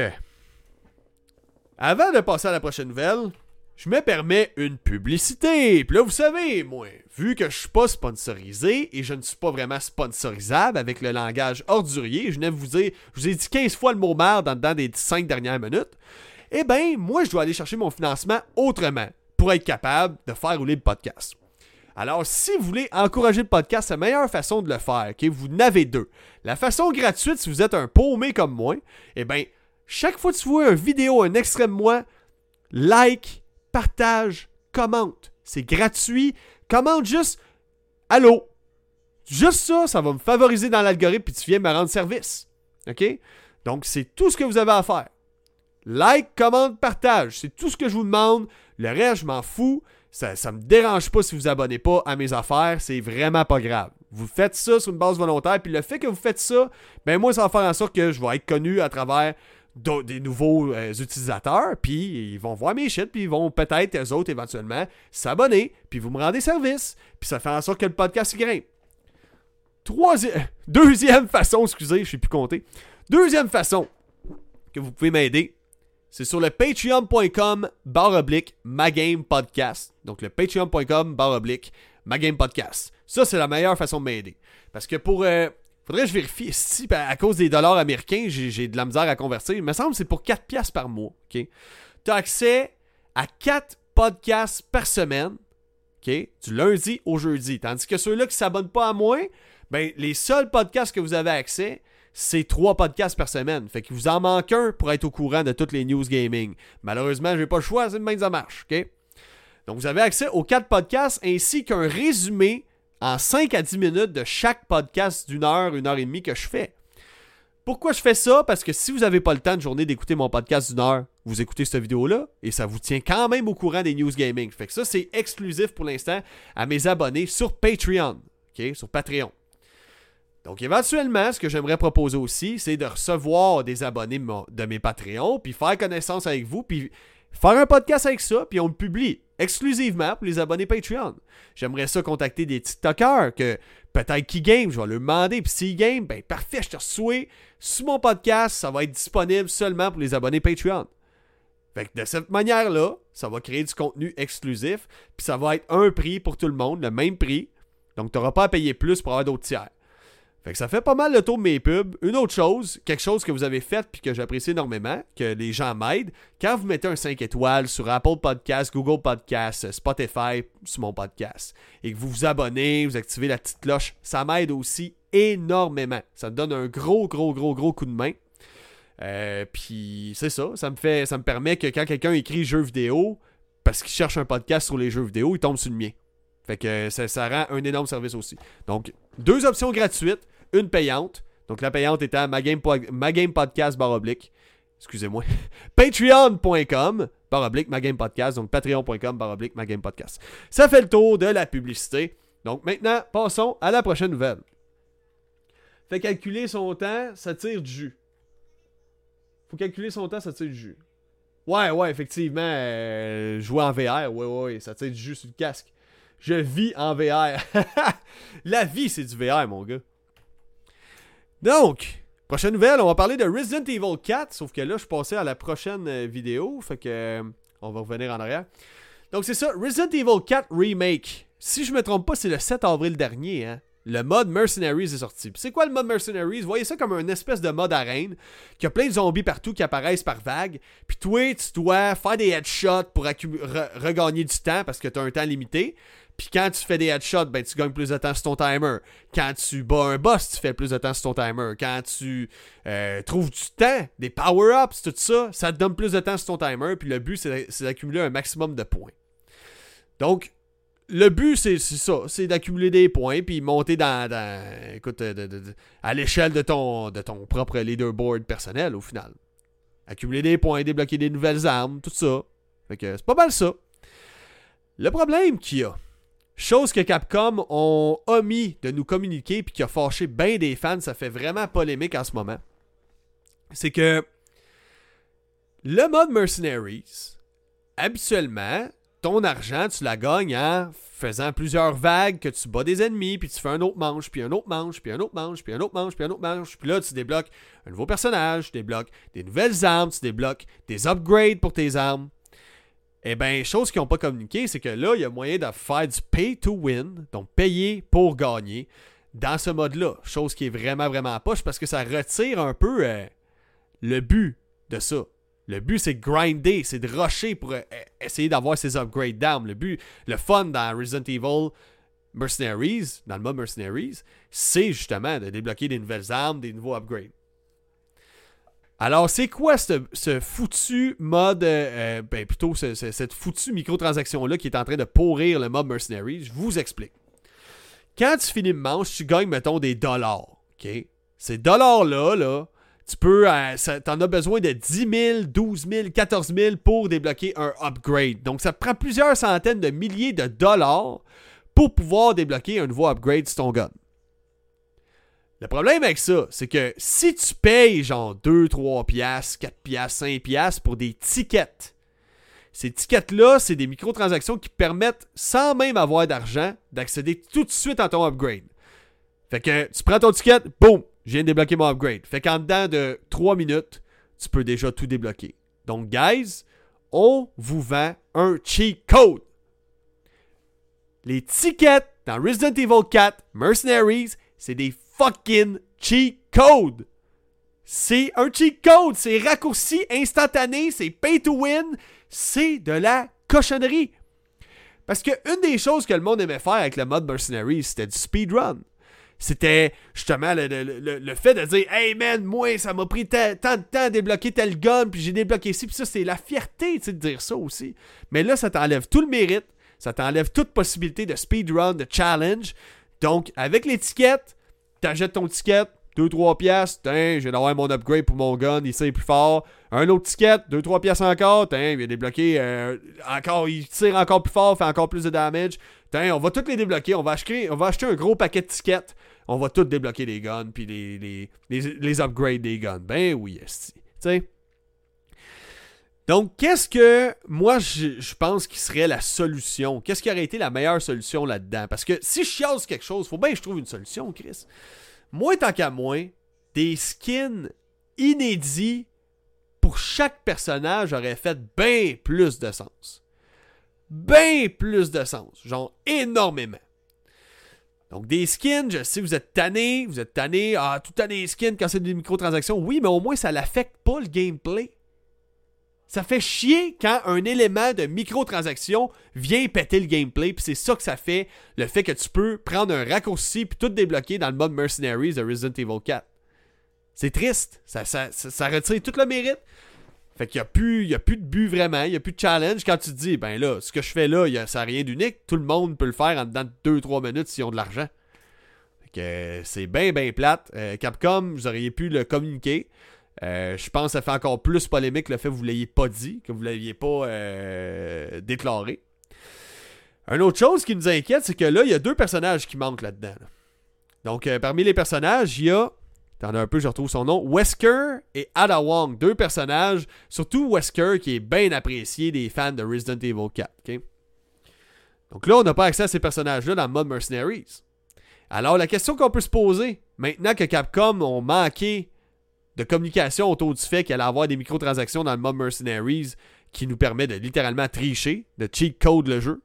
avant de passer à la prochaine nouvelle, je me permets une publicité. Puis là, vous savez, moi, vu que je suis pas sponsorisé et je ne suis pas vraiment sponsorisable avec le langage ordurier, je venais vous dire, je vous ai dit 15 fois le mot merde dans, des 5 dernières minutes, eh bien, moi, je dois aller chercher mon financement autrement pour être capable de faire rouler le podcast. Alors, si vous voulez encourager le podcast, la meilleure façon de le faire, ok, vous n'avez deux. La façon gratuite, si vous êtes un paumé comme moi, eh bien, chaque fois que tu vois une vidéo, un extrait de moi, like, partage, commente. C'est gratuit. Commente juste Allô? Juste ça, ça va me favoriser dans l'algorithme puis tu viens me rendre service. OK? Donc, c'est tout ce que vous avez à faire. Like, commente, partage. C'est tout ce que je vous demande. Le reste, je m'en fous. Ça, ça me dérange pas si vous abonnez pas à mes affaires. C'est vraiment pas grave. Vous faites ça sur une base volontaire. Puis le fait que vous faites ça, ben moi, ça va faire en sorte que je vais être connu à travers des nouveaux euh, utilisateurs, puis ils vont voir mes shit, puis ils vont peut-être, eux autres, éventuellement, s'abonner, puis vous me rendez service, puis ça fait en sorte que le podcast grimpe. Troisième, deuxième façon, excusez, je suis plus compté. Deuxième façon que vous pouvez m'aider, c'est sur le patreon.com barre oblique podcast. Donc le patreon.com barre oblique podcast. Ça, c'est la meilleure façon de m'aider. Parce que pour, euh, Faudrait je vérifie si à cause des dollars américains, j'ai de la misère à convertir. Il me semble que c'est pour 4 piastres par mois. Tu as accès à 4 podcasts par semaine. Du lundi au jeudi. Tandis que ceux-là qui ne s'abonnent pas à moi, ben, les seuls podcasts que vous avez accès, c'est 3 podcasts par semaine. Fait qu'il vous en manque un pour être au courant de toutes les news gaming. Malheureusement, je n'ai pas le choix, c'est de même ça marche. Donc vous avez accès aux 4 podcasts ainsi qu'un résumé en 5 à 10 minutes de chaque podcast d'une heure, une heure et demie que je fais. Pourquoi je fais ça? Parce que si vous n'avez pas le temps de journée d'écouter mon podcast d'une heure, vous écoutez cette vidéo-là et ça vous tient quand même au courant des news gaming. Fait que ça, c'est exclusif pour l'instant à mes abonnés sur Patreon. OK? Sur Patreon. Donc éventuellement, ce que j'aimerais proposer aussi, c'est de recevoir des abonnés de mes Patreons, puis faire connaissance avec vous, puis faire un podcast avec ça, puis on le publie exclusivement pour les abonnés Patreon. J'aimerais ça contacter des TikTokers que peut-être qui game, je vais leur demander. Puis s'ils game, ben parfait, je te reçois sur mon podcast. Ça va être disponible seulement pour les abonnés Patreon. Fait que de cette manière-là, ça va créer du contenu exclusif. Puis ça va être un prix pour tout le monde, le même prix. Donc tu n'auras pas à payer plus pour avoir d'autres tiers. Fait que ça fait pas mal le tour de mes pubs. Une autre chose, quelque chose que vous avez fait puis que j'apprécie énormément, que les gens m'aident, quand vous mettez un 5 étoiles sur Apple Podcast, Google Podcast, Spotify sur mon podcast, et que vous vous abonnez, vous activez la petite cloche, ça m'aide aussi énormément. Ça me donne un gros, gros, gros, gros coup de main. Euh, puis c'est ça, ça me fait, ça me permet que quand quelqu'un écrit jeux vidéo, parce qu'il cherche un podcast sur les jeux vidéo, il tombe sur le mien. Fait que ça, ça rend un énorme service aussi. Donc, deux options gratuites une payante. Donc la payante était à magamepodcast baroblique. Excusez-moi. Patreon.com baroblique magamepodcast. Donc patreon.com baroblique magamepodcast. Ça fait le tour de la publicité. Donc maintenant, passons à la prochaine nouvelle. Fait calculer son temps, ça tire du jus. Faut calculer son temps, ça tire du jus. Ouais, ouais, effectivement, euh, jouer en VR, ouais, ouais, ça tire du jus sur le casque. Je vis en VR. la vie, c'est du VR, mon gars. Donc, prochaine nouvelle, on va parler de Resident Evil 4, sauf que là, je suis passé à la prochaine euh, vidéo, fait que euh, on va revenir en arrière. Donc c'est ça, Resident Evil 4 Remake. Si je me trompe pas, c'est le 7 avril dernier, hein. Le mode Mercenaries est sorti. C'est quoi le mode Mercenaries? Voyez ça comme un espèce de mode arène, qui a plein de zombies partout qui apparaissent par vagues. Puis toi, tu dois faire des headshots pour regagner du temps parce que tu as un temps limité. Puis quand tu fais des headshots, ben tu gagnes plus de temps sur ton timer. Quand tu bats un boss, tu fais plus de temps sur ton timer. Quand tu euh, trouves du temps, des power-ups, tout ça, ça te donne plus de temps sur ton timer. Puis le but, c'est d'accumuler un maximum de points. Donc, le but, c'est ça. C'est d'accumuler des points, puis monter dans, écoute, à l'échelle de ton, de ton propre leaderboard personnel, au final. Accumuler des points, débloquer des nouvelles armes, tout ça. Fait que c'est pas mal ça. Le problème qu'il y a, Chose que Capcom ont omis de nous communiquer puis qui a fâché bien des fans, ça fait vraiment polémique en ce moment. c'est que le mode Mercenaries, habituellement, ton argent, tu la gagnes en faisant plusieurs vagues que tu bats des ennemis, puis tu fais un autre manche, puis un autre manche, puis un autre manche, puis un autre manche, puis un autre manche. Puis là, tu débloques un nouveau personnage, tu débloques des nouvelles armes, tu débloques des upgrades pour tes armes. Eh bien, chose qu'ils n'ont pas communiqué, c'est que là, il y a moyen de faire du pay to win, donc payer pour gagner, dans ce mode-là. Chose qui est vraiment, vraiment poche parce que ça retire un peu euh, le but de ça. Le but, c'est de grinder, c'est de rusher pour euh, essayer d'avoir ces upgrades d'armes. Le but, le fun dans Resident Evil Mercenaries, dans le mode Mercenaries, c'est justement de débloquer des nouvelles armes, des nouveaux upgrades. Alors, c'est quoi ce, foutu mode, euh, euh, ben plutôt cette foutue microtransaction-là qui est en train de pourrir le mode Mercenaries? Je vous explique. Quand tu finis une manche, tu gagnes, mettons, des dollars. OK? Ces dollars-là, là, tu peux, euh, t'en as besoin de 10 000, 12 000, 14 000 pour débloquer un upgrade. Donc, ça prend plusieurs centaines de milliers de dollars pour pouvoir débloquer un nouveau upgrade sur ton gun. Le problème avec ça, c'est que si tu payes genre 2, 3 piastres, 4 piastres, 5 piastres pour des tickets, ces tickets-là, c'est des microtransactions qui permettent, sans même avoir d'argent, d'accéder tout de suite à ton upgrade. Fait que tu prends ton ticket, boum, je viens de débloquer mon upgrade. Fait qu'en dedans de 3 minutes, tu peux déjà tout débloquer. Donc, guys, on vous vend un cheat code. Les tickets dans Resident Evil 4 Mercenaries, c'est des fucking cheat codes. C'est un cheat code, c'est raccourci instantané, c'est pay to win, c'est de la cochonnerie. Parce que une des choses que le monde aimait faire avec le mode Mercenaries, c'était du speedrun c'était justement le, fait de dire Hey man, moi, ça m'a pris tant de temps à débloquer tel gun, puis j'ai débloqué ici, puis ça, c'est la fierté de dire ça aussi. Mais là, ça t'enlève tout le mérite, ça t'enlève toute possibilité de speedrun, de challenge. Donc, avec l'étiquette, t'achètes ton ticket, 2-3 pièces, tiens, je vais avoir mon upgrade pour mon gun, il sait plus fort. Un autre ticket, 2-3 pièces encore, tiens, il vient débloquer euh, encore, il tire encore plus fort, fait encore plus de damage. Tiens, on va toutes les débloquer, on va acheter, on va acheter un gros paquet de tickets on va tout débloquer les guns puis les, les, les, upgrades des guns. Ben oui, esti. sais. Donc, qu'est-ce que moi je, pense qui serait la solution? Qu'est-ce qui aurait été la meilleure solution là-dedans? Parce que si je chiale quelque chose, faut bien que je trouve une solution, Chris. Moi, tant qu'à moi, des skins inédits pour chaque personnage aurait fait bien plus de sens. Bien plus de sens. Genre énormément. Donc, des skins, je sais, vous êtes tanné, vous êtes tanné, ah, tout tanné les skins quand c'est des microtransactions. Oui, mais au moins, ça l'affecte pas le gameplay. Ça fait chier quand un élément de microtransaction vient péter le gameplay, puis c'est ça que ça fait, le fait que tu peux prendre un raccourci puis tout débloquer dans le mode Mercenaries de Resident Evil 4. C'est triste, ça, retire tout le mérite. Fait qu'il n'y a, plus, a plus de but vraiment, il n'y a plus de challenge. Quand tu te dis, ben là, ce que je fais là, y a, ça n'a rien d'unique. Tout le monde peut le faire en dedans de 2-3 minutes s'ils ont de l'argent. Fait que euh, c'est bien, bien plate. Euh, Capcom, vous auriez pu le communiquer. Euh, je pense que ça fait encore plus polémique le fait que vous ne l'ayez pas dit, que vous ne l'aviez pas déclaré. Une autre chose qui nous inquiète, c'est que là, il y a deux personnages qui manquent là-dedans. Donc, parmi les personnages, il y a T'en as un peu, je retrouve son nom. Wesker et Ada Wong, deux personnages, surtout Wesker qui est bien apprécié des fans de Resident Evil 4. Donc là, on n'a pas accès à ces personnages-là dans mode Mercenaries. Alors, la question qu'on peut se poser, maintenant que Capcom ont manqué de communication autour du fait qu'il allait avoir des microtransactions dans le mode Mercenaries qui nous permet de littéralement tricher, de cheat code le jeu,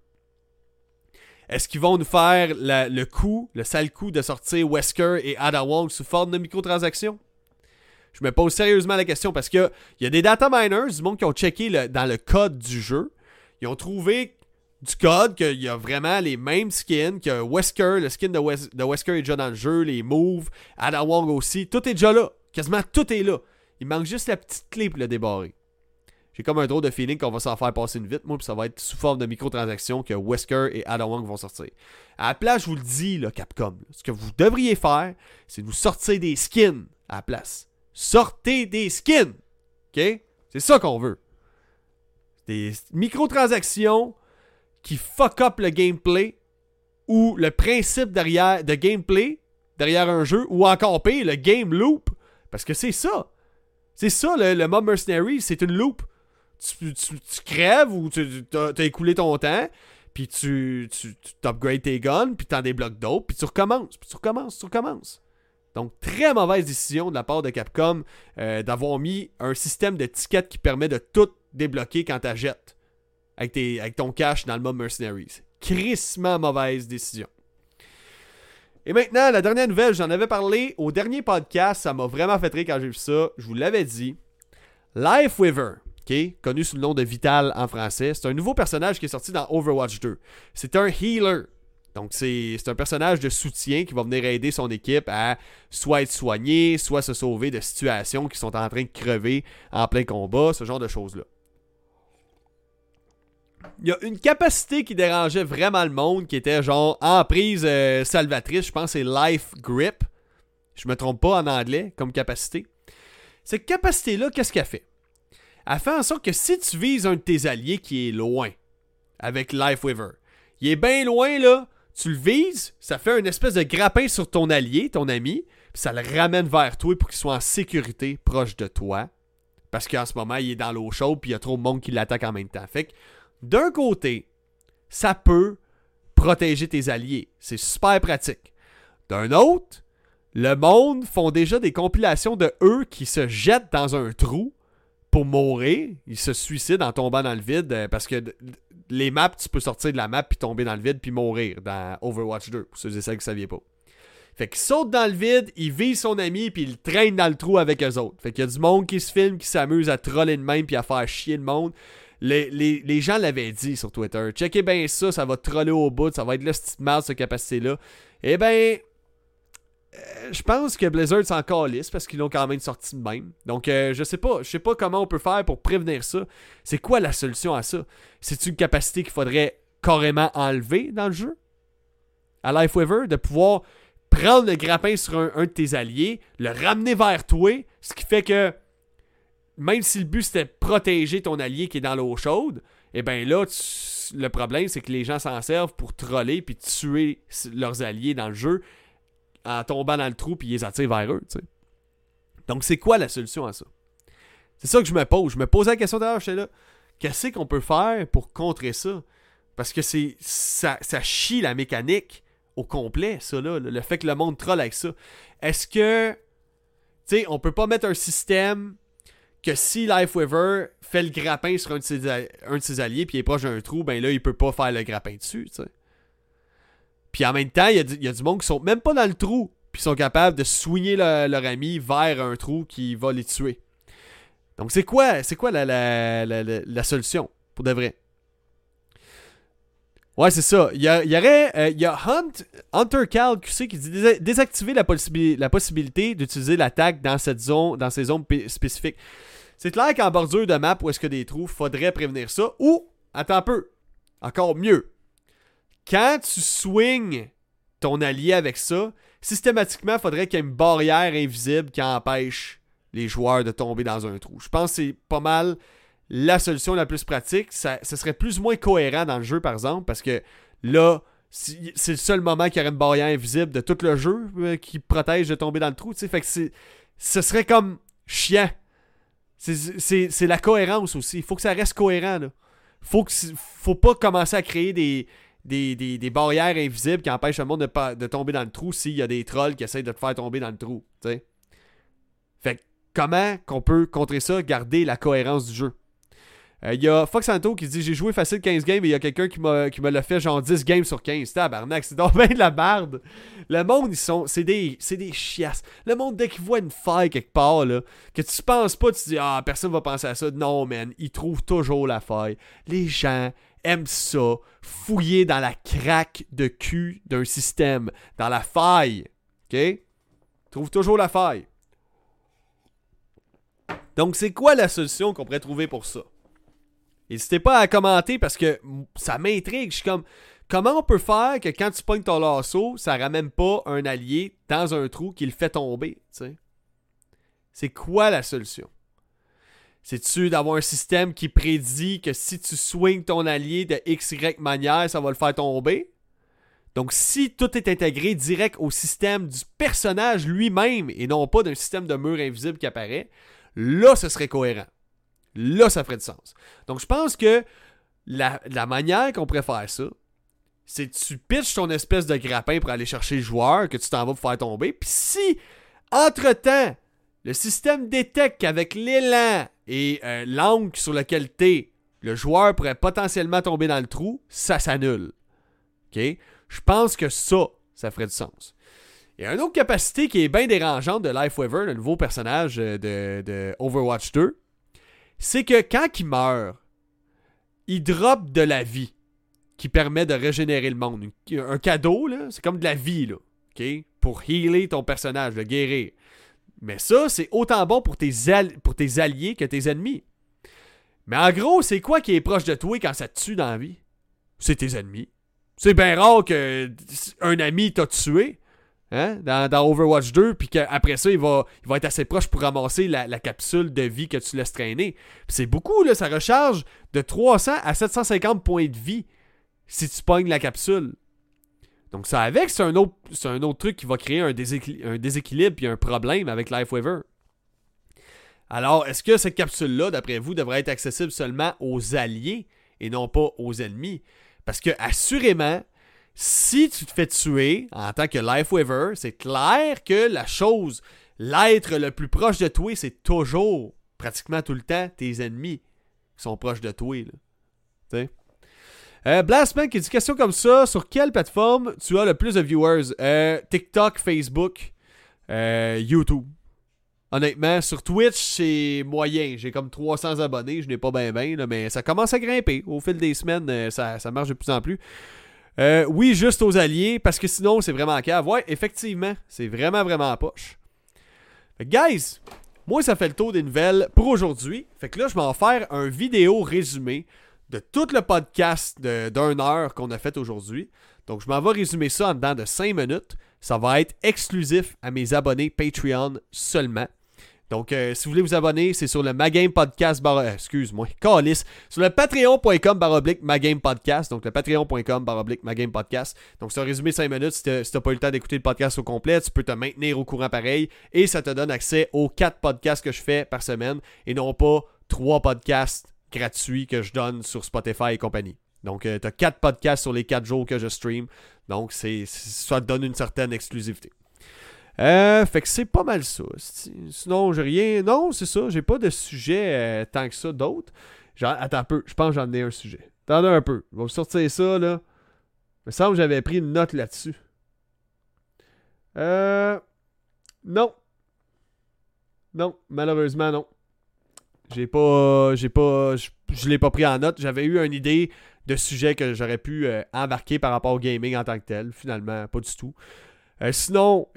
est-ce qu'ils vont nous faire le coup, le sale coup de sortir Wesker et Ada Wong sous forme de microtransactions? Je me pose sérieusement la question parce qu'il y a des data miners, du monde qui ont checké dans le code du jeu. Ils ont trouvé du code qu'il y a vraiment les mêmes skins, que Wesker, le skin de, Wesker est déjà dans le jeu, les moves, Ada Wong aussi, tout est déjà là. Quasiment tout est là. Il manque juste la petite clé pour le débarrer. J'ai comme un drôle de feeling qu'on va s'en faire passer une vite, moi, puis ça va être sous forme de microtransactions que Wesker et Adam Wong vont sortir. À la place, je vous le dis, là, Capcom, ce que vous devriez faire, c'est de vous sortir des skins à la place. Sortez des skins! OK? C'est ça qu'on veut. Des microtransactions qui fuck up le gameplay ou le principe derrière de gameplay derrière un jeu ou encore pire, le game loop. Parce que c'est ça. C'est ça, le, le mob mercenary, c'est une loupe. Tu, tu, crèves ou tu as, écoulé ton temps, puis tu, tu, tu tes guns, puis t'en débloques d'autres, puis tu recommences, puis tu recommences, tu recommences. Donc, très mauvaise décision de la part de Capcom euh, d'avoir mis un système de tickets qui permet de tout débloquer quand tu jettes avec, avec ton cash dans le mob Mercenaries. Crissement mauvaise décision. Et maintenant, la dernière nouvelle, j'en avais parlé au dernier podcast, ça m'a vraiment fait rire quand j'ai vu ça. Je vous l'avais dit. Lifeweaver, okay, connu sous le nom de Vital en français, c'est un nouveau personnage qui est sorti dans Overwatch 2. C'est un healer. Donc, c'est un personnage de soutien qui va venir aider son équipe à soit être soigné, soit se sauver de situations qui sont en train de crever en plein combat, ce genre de choses-là. Il y a une capacité qui dérangeait vraiment le monde, qui était genre en prise euh, salvatrice, je pense c'est Life Grip. Je me trompe pas en anglais comme capacité. Cette capacité-là, qu'est-ce qu'elle fait? Elle fait en sorte que si tu vises un de tes alliés qui est loin, avec Life Weaver, il est bien loin là, tu le vises, ça fait une espèce de grappin sur ton allié, ton ami, puis ça le ramène vers toi pour qu'il soit en sécurité proche de toi. Parce qu'en ce moment, il est dans l'eau chaude, puis il y a trop de monde qui l'attaque en même temps. Fait que, d'un côté, ça peut protéger tes alliés. C'est super pratique. D'un autre, le monde font déjà des compilations de eux qui se jettent dans un trou pour mourir. Ils se suicident en tombant dans le vide euh, parce que les maps, tu peux sortir de la map puis tomber dans le vide puis mourir dans Overwatch 2, pour ceux et celles qui ne saviez pas. Fait qu'il saute dans le vide, il vise son ami puis il traîne dans le trou avec eux autres. Fait qu'il y a du monde qui se filme, qui s'amuse à troller de même puis à faire chier le monde. Les, gens l'avaient dit sur Twitter. Checkez bien ça, ça va troller au bout, ça va être le petite mal cette capacité-là. Eh ben, euh, je pense que Blizzard s'en calisse parce qu'ils l'ont quand même sorti de même. Donc, euh, je sais pas. Je sais pas comment on peut faire pour prévenir ça. C'est quoi la solution à ça? C'est une capacité qu'il faudrait carrément enlever dans le jeu? À Lifeweaver, de pouvoir prendre le grappin sur un, de tes alliés, le ramener vers toi, ce qui fait que même si le but c'était protéger ton allié qui est dans l'eau chaude, et eh bien là, le problème c'est que les gens s'en servent pour troller puis tuer leurs alliés dans le jeu en tombant dans le trou puis ils les attirent vers eux. Donc, c'est quoi la solution à ça? C'est ça que je me pose. Je me posais la question d'ailleurs, j'étais là. Qu'est-ce qu'on peut faire pour contrer ça? Parce que c'est ça, ça chie la mécanique au complet, ça, là, le fait que le monde troll avec ça. Est-ce que, tu sais, on peut pas mettre un système que si Lifeweaver fait le grappin sur un de ses, alliés puis il est proche d'un trou, ben là, il peut pas faire le grappin dessus. Puis en même temps, il y, a du monde qui sont même pas dans le trou, puis sont capables de soigner leur ami vers un trou qui va les tuer. Donc c'est quoi, c'est quoi la, la, solution pour de vrai? Ouais, c'est ça. Il y, aurait. Euh, y a Hunt, Hunter Cal QC qui dit désactiver la, la possibilité d'utiliser l'attaque dans cette zone, dans ces zones spécifiques. C'est clair qu'en bordure de map où est-ce que des trous, faudrait prévenir ça. Ou, attends un peu, encore mieux, quand tu swings ton allié avec ça, systématiquement, faudrait qu'il y ait une barrière invisible qui empêche les joueurs de tomber dans un trou. Je pense que c'est pas mal la solution la plus pratique. Ça, ce serait plus ou moins cohérent dans le jeu, par exemple, parce que là, c'est le seul moment qu'il y aurait une barrière invisible de tout le jeu euh, qui protège de tomber dans le trou. Fait ce serait comme chiant. C'est la cohérence aussi. Il faut que ça reste cohérent. Là. Faut, que, faut pas commencer à créer des, des, barrières invisibles qui empêchent le monde de, tomber dans le trou s'il y a des trolls qui essayent de te faire tomber dans le trou. Fait comment qu'on peut contrer ça, garder la cohérence du jeu? Il euh, y a Fox Santo qui dit J'ai joué facile 15 games et il y a quelqu'un qui me l'a fait genre 10 games sur 15. Tabarnak, c'est donc bien de la barde. Le monde, ils sont. C'est des, des chiasses. Le monde, dès qu'il voit une faille quelque part, là, que tu penses pas, tu dis Ah, personne va penser à ça. Non, man, ils trouvent toujours la faille. Les gens aime ça, fouiller dans la craque de cul d'un système, dans la faille. OK? Trouve toujours la faille. Donc, c'est quoi la solution qu'on pourrait trouver pour ça? N'hésitez pas à commenter parce que ça m'intrigue. Je suis comme, comment on peut faire que quand tu pognes ton lasso, ça ramène pas un allié dans un trou qui le fait tomber? C'est quoi la solution? C'est-tu d'avoir un système qui prédit que si tu swings ton allié de X, Y manière, ça va le faire tomber? Donc, si tout est intégré direct au système du personnage lui-même et non pas d'un système de mur invisible qui apparaît, là, ce serait cohérent. Là, ça ferait du sens. Donc, je pense que la, manière qu'on pourrait faire ça, c'est que tu pitches ton espèce de grappin pour aller chercher le joueur que tu t'en vas pour faire tomber. Puis si, entre-temps, le système détecte qu'avec l'élan et euh, l'angle sur lequel t'es, le joueur pourrait potentiellement tomber dans le trou, ça s'annule. OK? Je pense que ça, ça ferait du sens. Il y a une autre capacité qui est bien dérangeante de Lifeweaver, le nouveau personnage euh, de Overwatch 2, c'est que quand il meurt, il drop de la vie qui permet de régénérer le monde. Un cadeau, là, c'est comme de la vie, là. Pour healer ton personnage, le guérir. Mais ça, c'est autant bon pour tes, pour tes alliés que tes ennemis. Mais en gros, c'est quoi qui est proche de toi quand ça te tue dans la vie? C'est tes ennemis. C'est bien rare qu'un ami t'a tué hein, dans, Overwatch 2, puis qu'après ça, il va, il va être assez proche pour ramasser la, capsule de vie que tu laisses traîner. C'est beaucoup, ça recharge de 300 à 750 points de vie si tu pognes la capsule. Donc ça avec, c'est un, autre, un autre truc qui va créer un, déséquilibre et un problème avec LifeWaver. Alors, est-ce que cette capsule-là, d'après vous, devrait être accessible seulement aux alliés et non pas aux ennemis? Parce que, assurément, si tu te fais tuer en tant que LifeWaver, c'est clair que la chose, l'être le plus proche de toi, c'est toujours, pratiquement tout le temps, tes ennemis qui sont proches de toi. Euh, Blastman qui dit question comme ça sur quelle plateforme tu as le plus de viewers? Euh, TikTok, Facebook, euh, YouTube. Honnêtement, sur Twitch, c'est moyen. J'ai comme 300 abonnés. Je n'ai pas bien bien, mais ça commence à grimper. Au fil des semaines, ça, marche de plus en plus. Oui, juste aux alliés, parce que sinon, c'est vraiment cave. Ouais, effectivement, c'est vraiment, vraiment poche. Fait guys, moi, ça fait le tour des nouvelles pour aujourd'hui. Fait que là, je vais faire un vidéo résumé de tout le podcast d'une heure qu'on a fait aujourd'hui. Donc, je m'en vais résumer ça en dedans de 5 minutes. Ça va être exclusif à mes abonnés Patreon seulement. Donc, euh, si vous voulez vous abonner, c'est sur le Magame Podcast. Euh, excuse-moi, calice, sur le patreon.com baroblique Magame Podcast. Donc, le patreon.com baroblique Magame Podcast. Donc, c'est un résumé 5 minutes. Si tu n'as pas eu le temps d'écouter le podcast au complet, tu peux te maintenir au courant pareil. Et ça te donne accès aux 4 podcasts que je fais par semaine et non pas 3 podcasts gratuit que je donne sur Spotify et compagnie. Donc, tu as 4 podcasts sur les 4 jours que je stream. Donc, c'est, ça te donne une certaine exclusivité. Euh, fait que c'est pas mal ça. Sinon, j'ai rien. Non, c'est ça. J'ai pas de sujet euh, tant que ça d'autres. Attends un peu. Je pense que j'en ai un sujet. Attends un peu. Je vais vous sortir ça, là. Il me semble que j'avais pris une note là-dessus. Euh. Non. Non, malheureusement, non. J'ai pas. J'ai pas. Je, l'ai pas pris en note. J'avais eu une idée de sujet que j'aurais pu euh, embarquer par rapport au gaming en tant que tel. Finalement, pas du tout. Euh, sinon,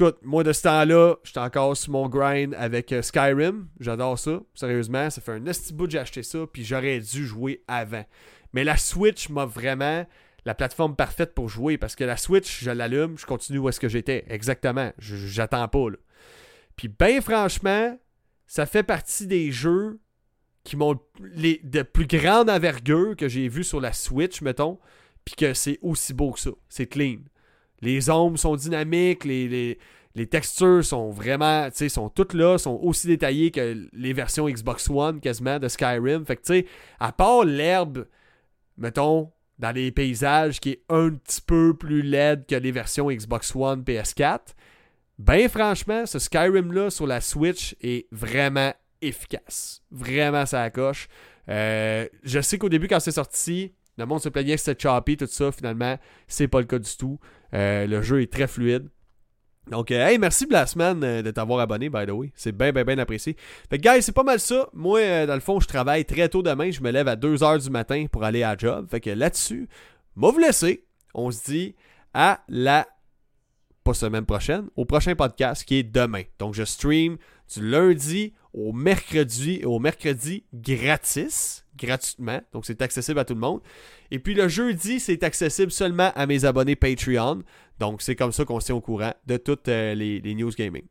écoute, moi de ce temps-là, j'étais encore sur mon grind avec euh, Skyrim. J'adore ça. Sérieusement, ça fait un esti bout que j'ai acheté ça. Puis j'aurais dû jouer avant. Mais la Switch m'a vraiment la plateforme parfaite pour jouer parce que la Switch, je l'allume, je continue où est-ce que j'étais. Exactement. J'attends pas. Là. Puis, ben franchement, ça fait partie des jeux qui m'ont les de plus grande envergure que j'ai vu sur la Switch, mettons, puis que c'est aussi beau que ça. C'est clean. Les ombres sont dynamiques, les, textures sont vraiment, tu sais, sont toutes là, sont aussi détaillées que les versions Xbox One quasiment de Skyrim. Fait que, tu sais, à part l'herbe, mettons, dans les paysages qui est un petit peu plus laide que les versions Xbox One, PS4, ben franchement, ce Skyrim-là sur la Switch est vraiment efficace. Vraiment, ça coche. Euh, je sais qu'au début, quand c'est sorti, le monde se plaignait que c'était choppy, tout ça. Finalement, c'est pas le cas du tout. Euh, le jeu est très fluide. Donc, euh, hey, merci Blastman de t'avoir abonné, by the way. C'est bien, bien, bien apprécié. Fait que, guys, c'est pas mal ça. Moi, dans le fond, je travaille très tôt demain. Je me lève à 2h du matin pour aller à job. Fait que là-dessus, moi vous laisser. On se dit à la semaine prochaine, au prochain podcast qui est demain. Donc je stream du lundi au mercredi, au mercredi gratis, gratuitement. Donc c'est accessible à tout le monde. Et puis le jeudi, c'est accessible seulement à mes abonnés Patreon. Donc c'est comme ça qu'on se tient au courant de toutes euh, les, news gaming.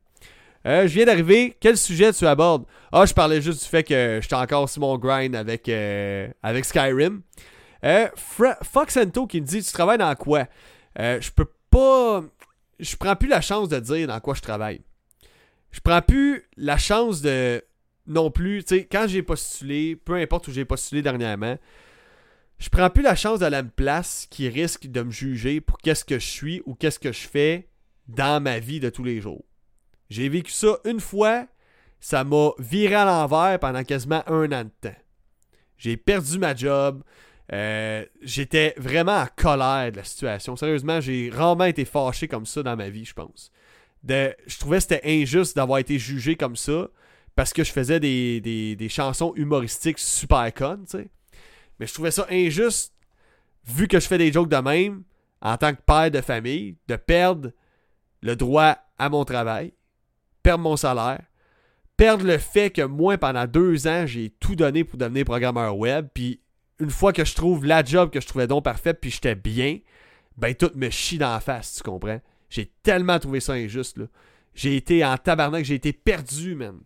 Euh, je viens d'arriver. Quel sujet tu abordes? Ah, je parlais juste du fait que j'étais encore sur mon grind avec, euh, avec Skyrim. Foxento qui me dit Tu travailles dans quoi? Je peux pas je prends plus la chance de dire dans quoi je travaille. Je prends plus la chance de non plus, tu sais, quand j'ai postulé, peu importe où j'ai postulé dernièrement, je prends plus la chance d'aller à une place qui risque de me juger pour qu'est-ce que je suis ou qu'est-ce que je fais dans ma vie de tous les jours. J'ai vécu ça une fois, ça m'a viré à l'envers pendant quasiment un an de temps. J'ai perdu ma job, euh, j'étais vraiment en colère de la situation. Sérieusement, j'ai rarement été fâché comme ça dans ma vie, je pense. De, je trouvais que c'était injuste d'avoir été jugé comme ça parce que je faisais des, des chansons humoristiques super connes, tu sais. Mais je trouvais ça injuste, vu que je fais des jokes de même, en tant que père de famille, de perdre le droit à mon travail, perdre mon salaire, perdre le fait que moi, pendant deux ans, j'ai tout donné pour devenir programmeur web, puis une fois que je trouve la job que je trouvais donc parfaite, puis j'étais bien, ben tout me chie dans la face, tu comprends? J'ai tellement trouvé ça injuste. J'ai été en tabarnak, j'ai été perdu, man.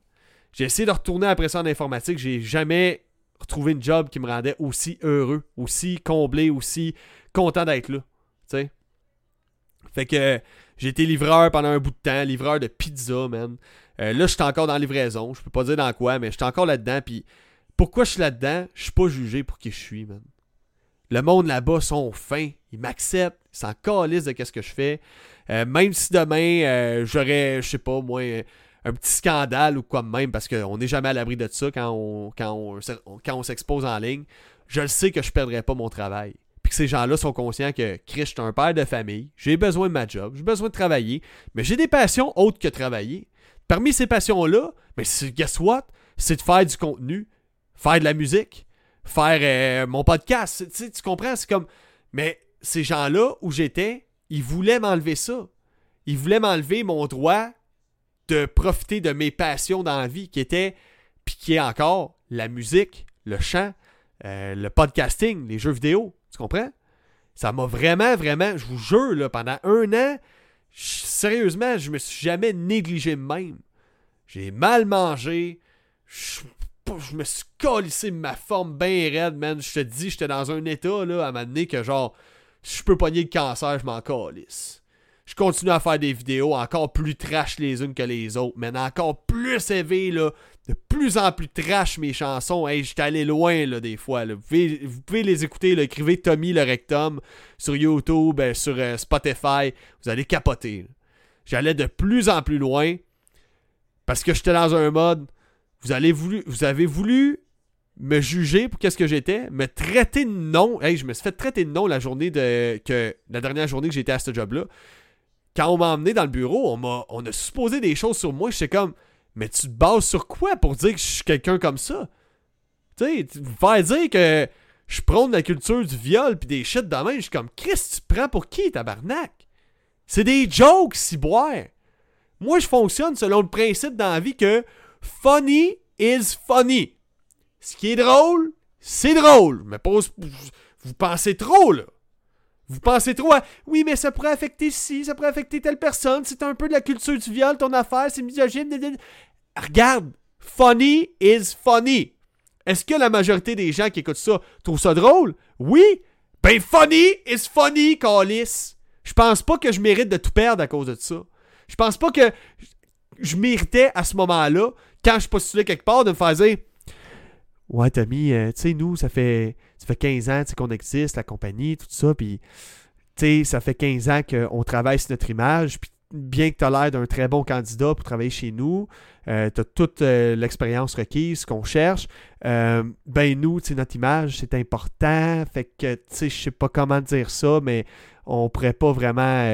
J'ai essayé de retourner après ça en informatique, j'ai jamais retrouvé une job qui me rendait aussi heureux, aussi comblé, aussi content d'être là? Fait que j'ai été livreur pendant un bout de temps, livreur de pizza, man. Euh, là, je suis encore dans la livraison. Je peux pas dire dans quoi, mais je suis encore là-dedans. Puis pourquoi je suis là-dedans, je suis pas jugé pour qui je suis, man. Le monde là-bas sont fins. Ils m'acceptent. Ils s'en calissent de qu'est-ce que je fais. Euh, même si demain, euh, j'aurais, je sais pas, moi, un petit scandale ou quoi même, parce qu'on n'est jamais à l'abri de ça quand on, s'expose en ligne, je le sais que je perdrai pas mon travail que ces gens-là sont conscients que Chris, je suis un père de famille, j'ai besoin de ma job, j'ai besoin de travailler, mais j'ai des passions autres que travailler. Parmi ces passions-là, mais guess what? C'est de faire du contenu, faire de la musique, faire euh, mon podcast. Tu comprends? C'est comme. Mais ces gens-là où j'étais, ils voulaient m'enlever ça. Ils voulaient m'enlever mon droit de profiter de mes passions dans la vie, qui était, puis qui est encore la musique, le chant, euh, le podcasting, les jeux vidéo. Tu comprends? Ça m'a vraiment, vraiment, je vous jure, pendant un an, sérieusement, je me suis jamais négligé même. J'ai mal mangé. Je, me suis colissé ma forme bien raide, man. Je te dis, j'étais dans un état, là, à m'amener que genre, si je peux pogner le cancer, je m'en calisse je continue à faire des vidéos encore plus trash les unes que les autres, mais encore plus élevé, là, de plus en plus trash mes chansons. Hey, j'étais allé loin, là, des fois. Vous, pouvez, les écouter, là. écrivez Tommy le Rectum sur YouTube, euh, sur euh, Spotify, vous allez capoter. J'allais de plus en plus loin parce que j'étais dans un mode. Vous, voulu, vous avez voulu me juger pour qu'est-ce que j'étais, me traiter de non. Hey, je me suis fait traiter de non la journée de que la dernière journée que j'étais à ce job-là quand on m'a emmené dans le bureau, on, on a supposé des choses sur moi. J'étais comme, mais tu te bases sur quoi pour dire que je suis quelqu'un comme ça? Tu sais, faire dire que je prône la culture du viol puis des shit de même, je suis comme, Chris, tu prends pour qui, tabarnak? C'est des jokes, si boire. Moi, je fonctionne selon le principe dans la vie que funny is funny. Ce qui est drôle, c'est drôle. Mais pas, vous pensez trop, là. Vous pensez trop à oui, mais ça pourrait affecter ci, ça pourrait affecter telle personne, c'est un peu de la culture du viol, ton affaire, c'est misogyne. Regarde, funny is funny. Est-ce que la majorité des gens qui écoutent ça trouvent ça drôle? Oui! Ben funny is funny, Calis. Je pense pas que je mérite de tout perdre à cause de ça. Je pense pas que je méritais à ce moment-là, quand je postulais quelque part, de me faire dire Ouais, Tommy, euh, tu sais, nous, ça fait, ça fait 15 ans qu'on existe, la compagnie, tout ça, puis, tu sais, ça fait 15 ans qu'on travaille sur notre image, puis bien que tu as l'air d'un très bon candidat pour travailler chez nous, euh, tu as toute euh, l'expérience requise qu'on cherche, ben nous, tu notre image, c'est important, fait que, tu sais, je sais pas comment dire ça, mais on pourrait pas vraiment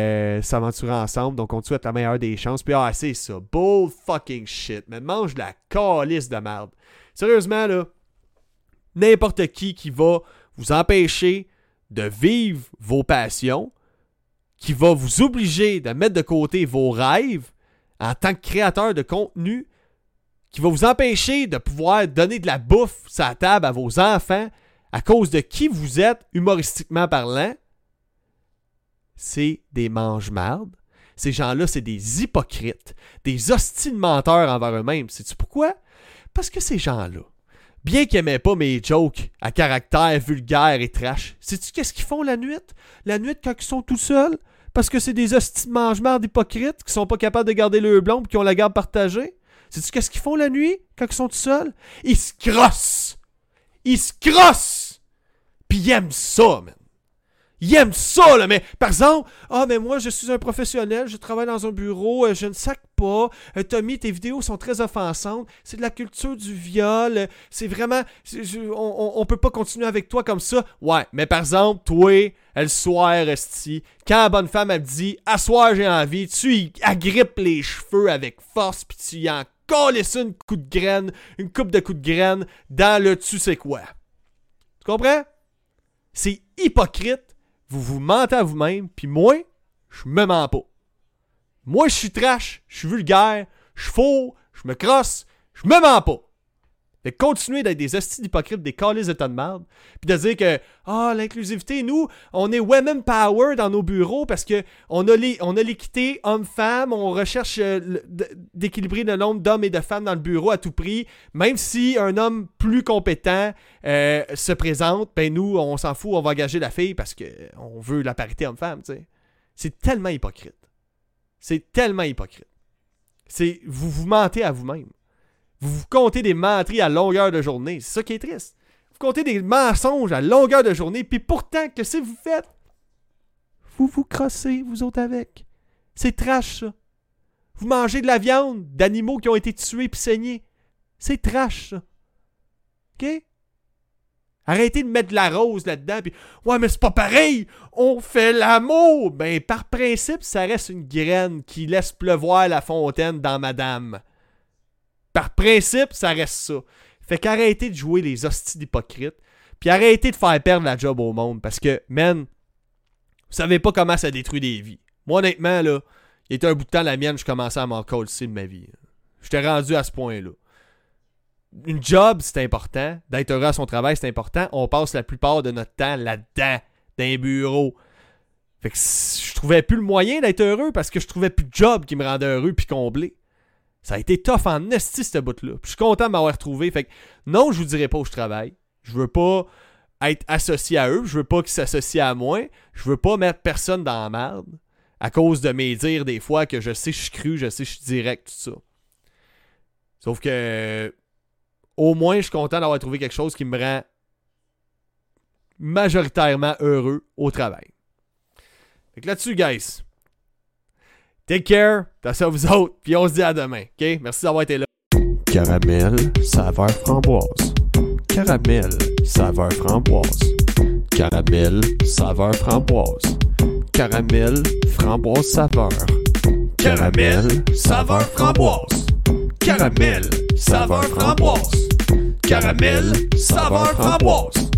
s'aventurer ensemble, donc on te souhaite la meilleure des chances, puis ah, c'est ça, bull fucking shit, mais mange la calice de merde. Sérieusement, là, n'importe qui qui va vous empêcher de vivre vos passions, qui va vous obliger de mettre de côté vos rêves en tant que créateur de contenu, qui va vous empêcher de pouvoir donner de la bouffe sur la table à vos enfants à cause de qui vous êtes humoristiquement parlant, c'est des mange-mardes. Ces gens-là, c'est des hypocrites, des hostiles menteurs envers eux-mêmes. Sais-tu pourquoi? Parce que ces gens-là, bien qu'ils n'aimaient pas mes jokes à caractère vulgaire et trash. Sais-tu qu'est-ce qu'ils font la nuit? La nuit, quand ils sont tout seuls, parce que c'est des hosties de mange d'hypocrites qui sont pas capables de garder le blond et qui ont la garde partagée? Sais-tu qu'est-ce qu'ils font la nuit quand ils sont tout seuls? Ils se crossent! Ils se crossent! Puis ils aiment ça, man. Ils aiment ça, là, mais par exemple, ah, mais moi, je suis un professionnel, je travaille dans un bureau, euh, je ne sac pas. Euh, Tommy, tes vidéos sont très offensantes. C'est de la culture du viol. euh, c'est vraiment. on, on peut pas continuer avec toi comme ça. Ouais, mais par exemple, toi, elle soir, esti, quand la bonne femme, elle te dit, à soir, j'ai envie, tu y agrippes les cheveux avec force, puis tu y en colles une coup de graine, une coupe de coups de graine dans le tu sais quoi. Tu comprends? C'est hypocrite. Vous vous mentez à vous-même, puis moi, je me mens pas. Moi, je suis trash, je suis vulgaire, je faux, je me crosse, je me mens pas. Que continuer d'être des hosties d'hypocrites, des calices de tas de merde, puis de dire que, ah, l'inclusivité, nous, on est women power dans nos bureaux parce que on a l'équité homme-femme, on recherche euh, d'équilibrer le nombre d'hommes et de femmes dans le bureau à tout prix, même si un homme plus compétent euh, se présente, ben nous, on s'en fout, on va engager la fille parce que euh, on veut la parité homme-femme, tu sais. C'est tellement hypocrite. C'est tellement hypocrite. C'est vous vous mentez à vous-même. Vous vous comptez des menteries à longueur de journée. C'est ça qui est triste. Vous comptez des mensonges à longueur de journée, puis pourtant, que si vous faites, vous vous crossez, vous autres avec. C'est trash. Vous mangez de la viande d'animaux qui ont été tués puis saignés. C'est trash, ça. OK? Arrêtez de mettre de la rose là-dedans, puis ouais, mais c'est pas pareil, on fait l'amour. Ben, par principe, ça reste une graine qui laisse pleuvoir la fontaine dans Madame. Par principe, ça reste ça. Fait qu'arrêtez de jouer les hosties d'hypocrites, puis arrêtez de faire perdre la job au monde, parce que, man, vous savez pas comment ça détruit des vies. Moi, honnêtement, là, il était un bout de temps, la mienne, je commençais à m'en coller de ma vie. J'étais rendu à ce point-là une job, c'est important. D'être heureux à son travail, c'est important. On passe la plupart de notre temps là-dedans, dans un bureau. Fait que je trouvais plus le moyen d'être heureux parce que je trouvais plus de job qui me rendait heureux puis comblé. Ça a été tough en esti, ce bout-là. Je suis content de m'avoir retrouvé. Fait que non, je vous dirai pas où je travaille. Je veux pas être associé à eux. Je veux pas qu'ils s'associent à moi. Je veux pas mettre personne dans la merde à cause de mes dires des fois que je sais je suis cru, je sais je suis direct, tout ça. Sauf que au moins, je suis content d'avoir trouvé quelque chose qui me rend majoritairement heureux au travail. Fait que là-dessus, guys, take care, attention à vous autres, puis on se dit à demain, ok? Merci d'avoir été là. Caramel, saveur framboise. Caramel, saveur framboise. Caramel, saveur framboise. Caramel, framboise saveur. Caramel, saveur framboise. Caramel, saveur framboise. Caramel, saveur framboise.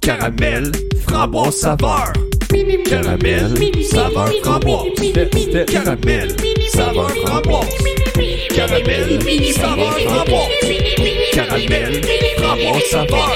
Caramel, framboise saveur. Caramel, saveur framboise. Caramel, saveur framboise. Caramel, saveur framboise. Caramel, framboise saveur.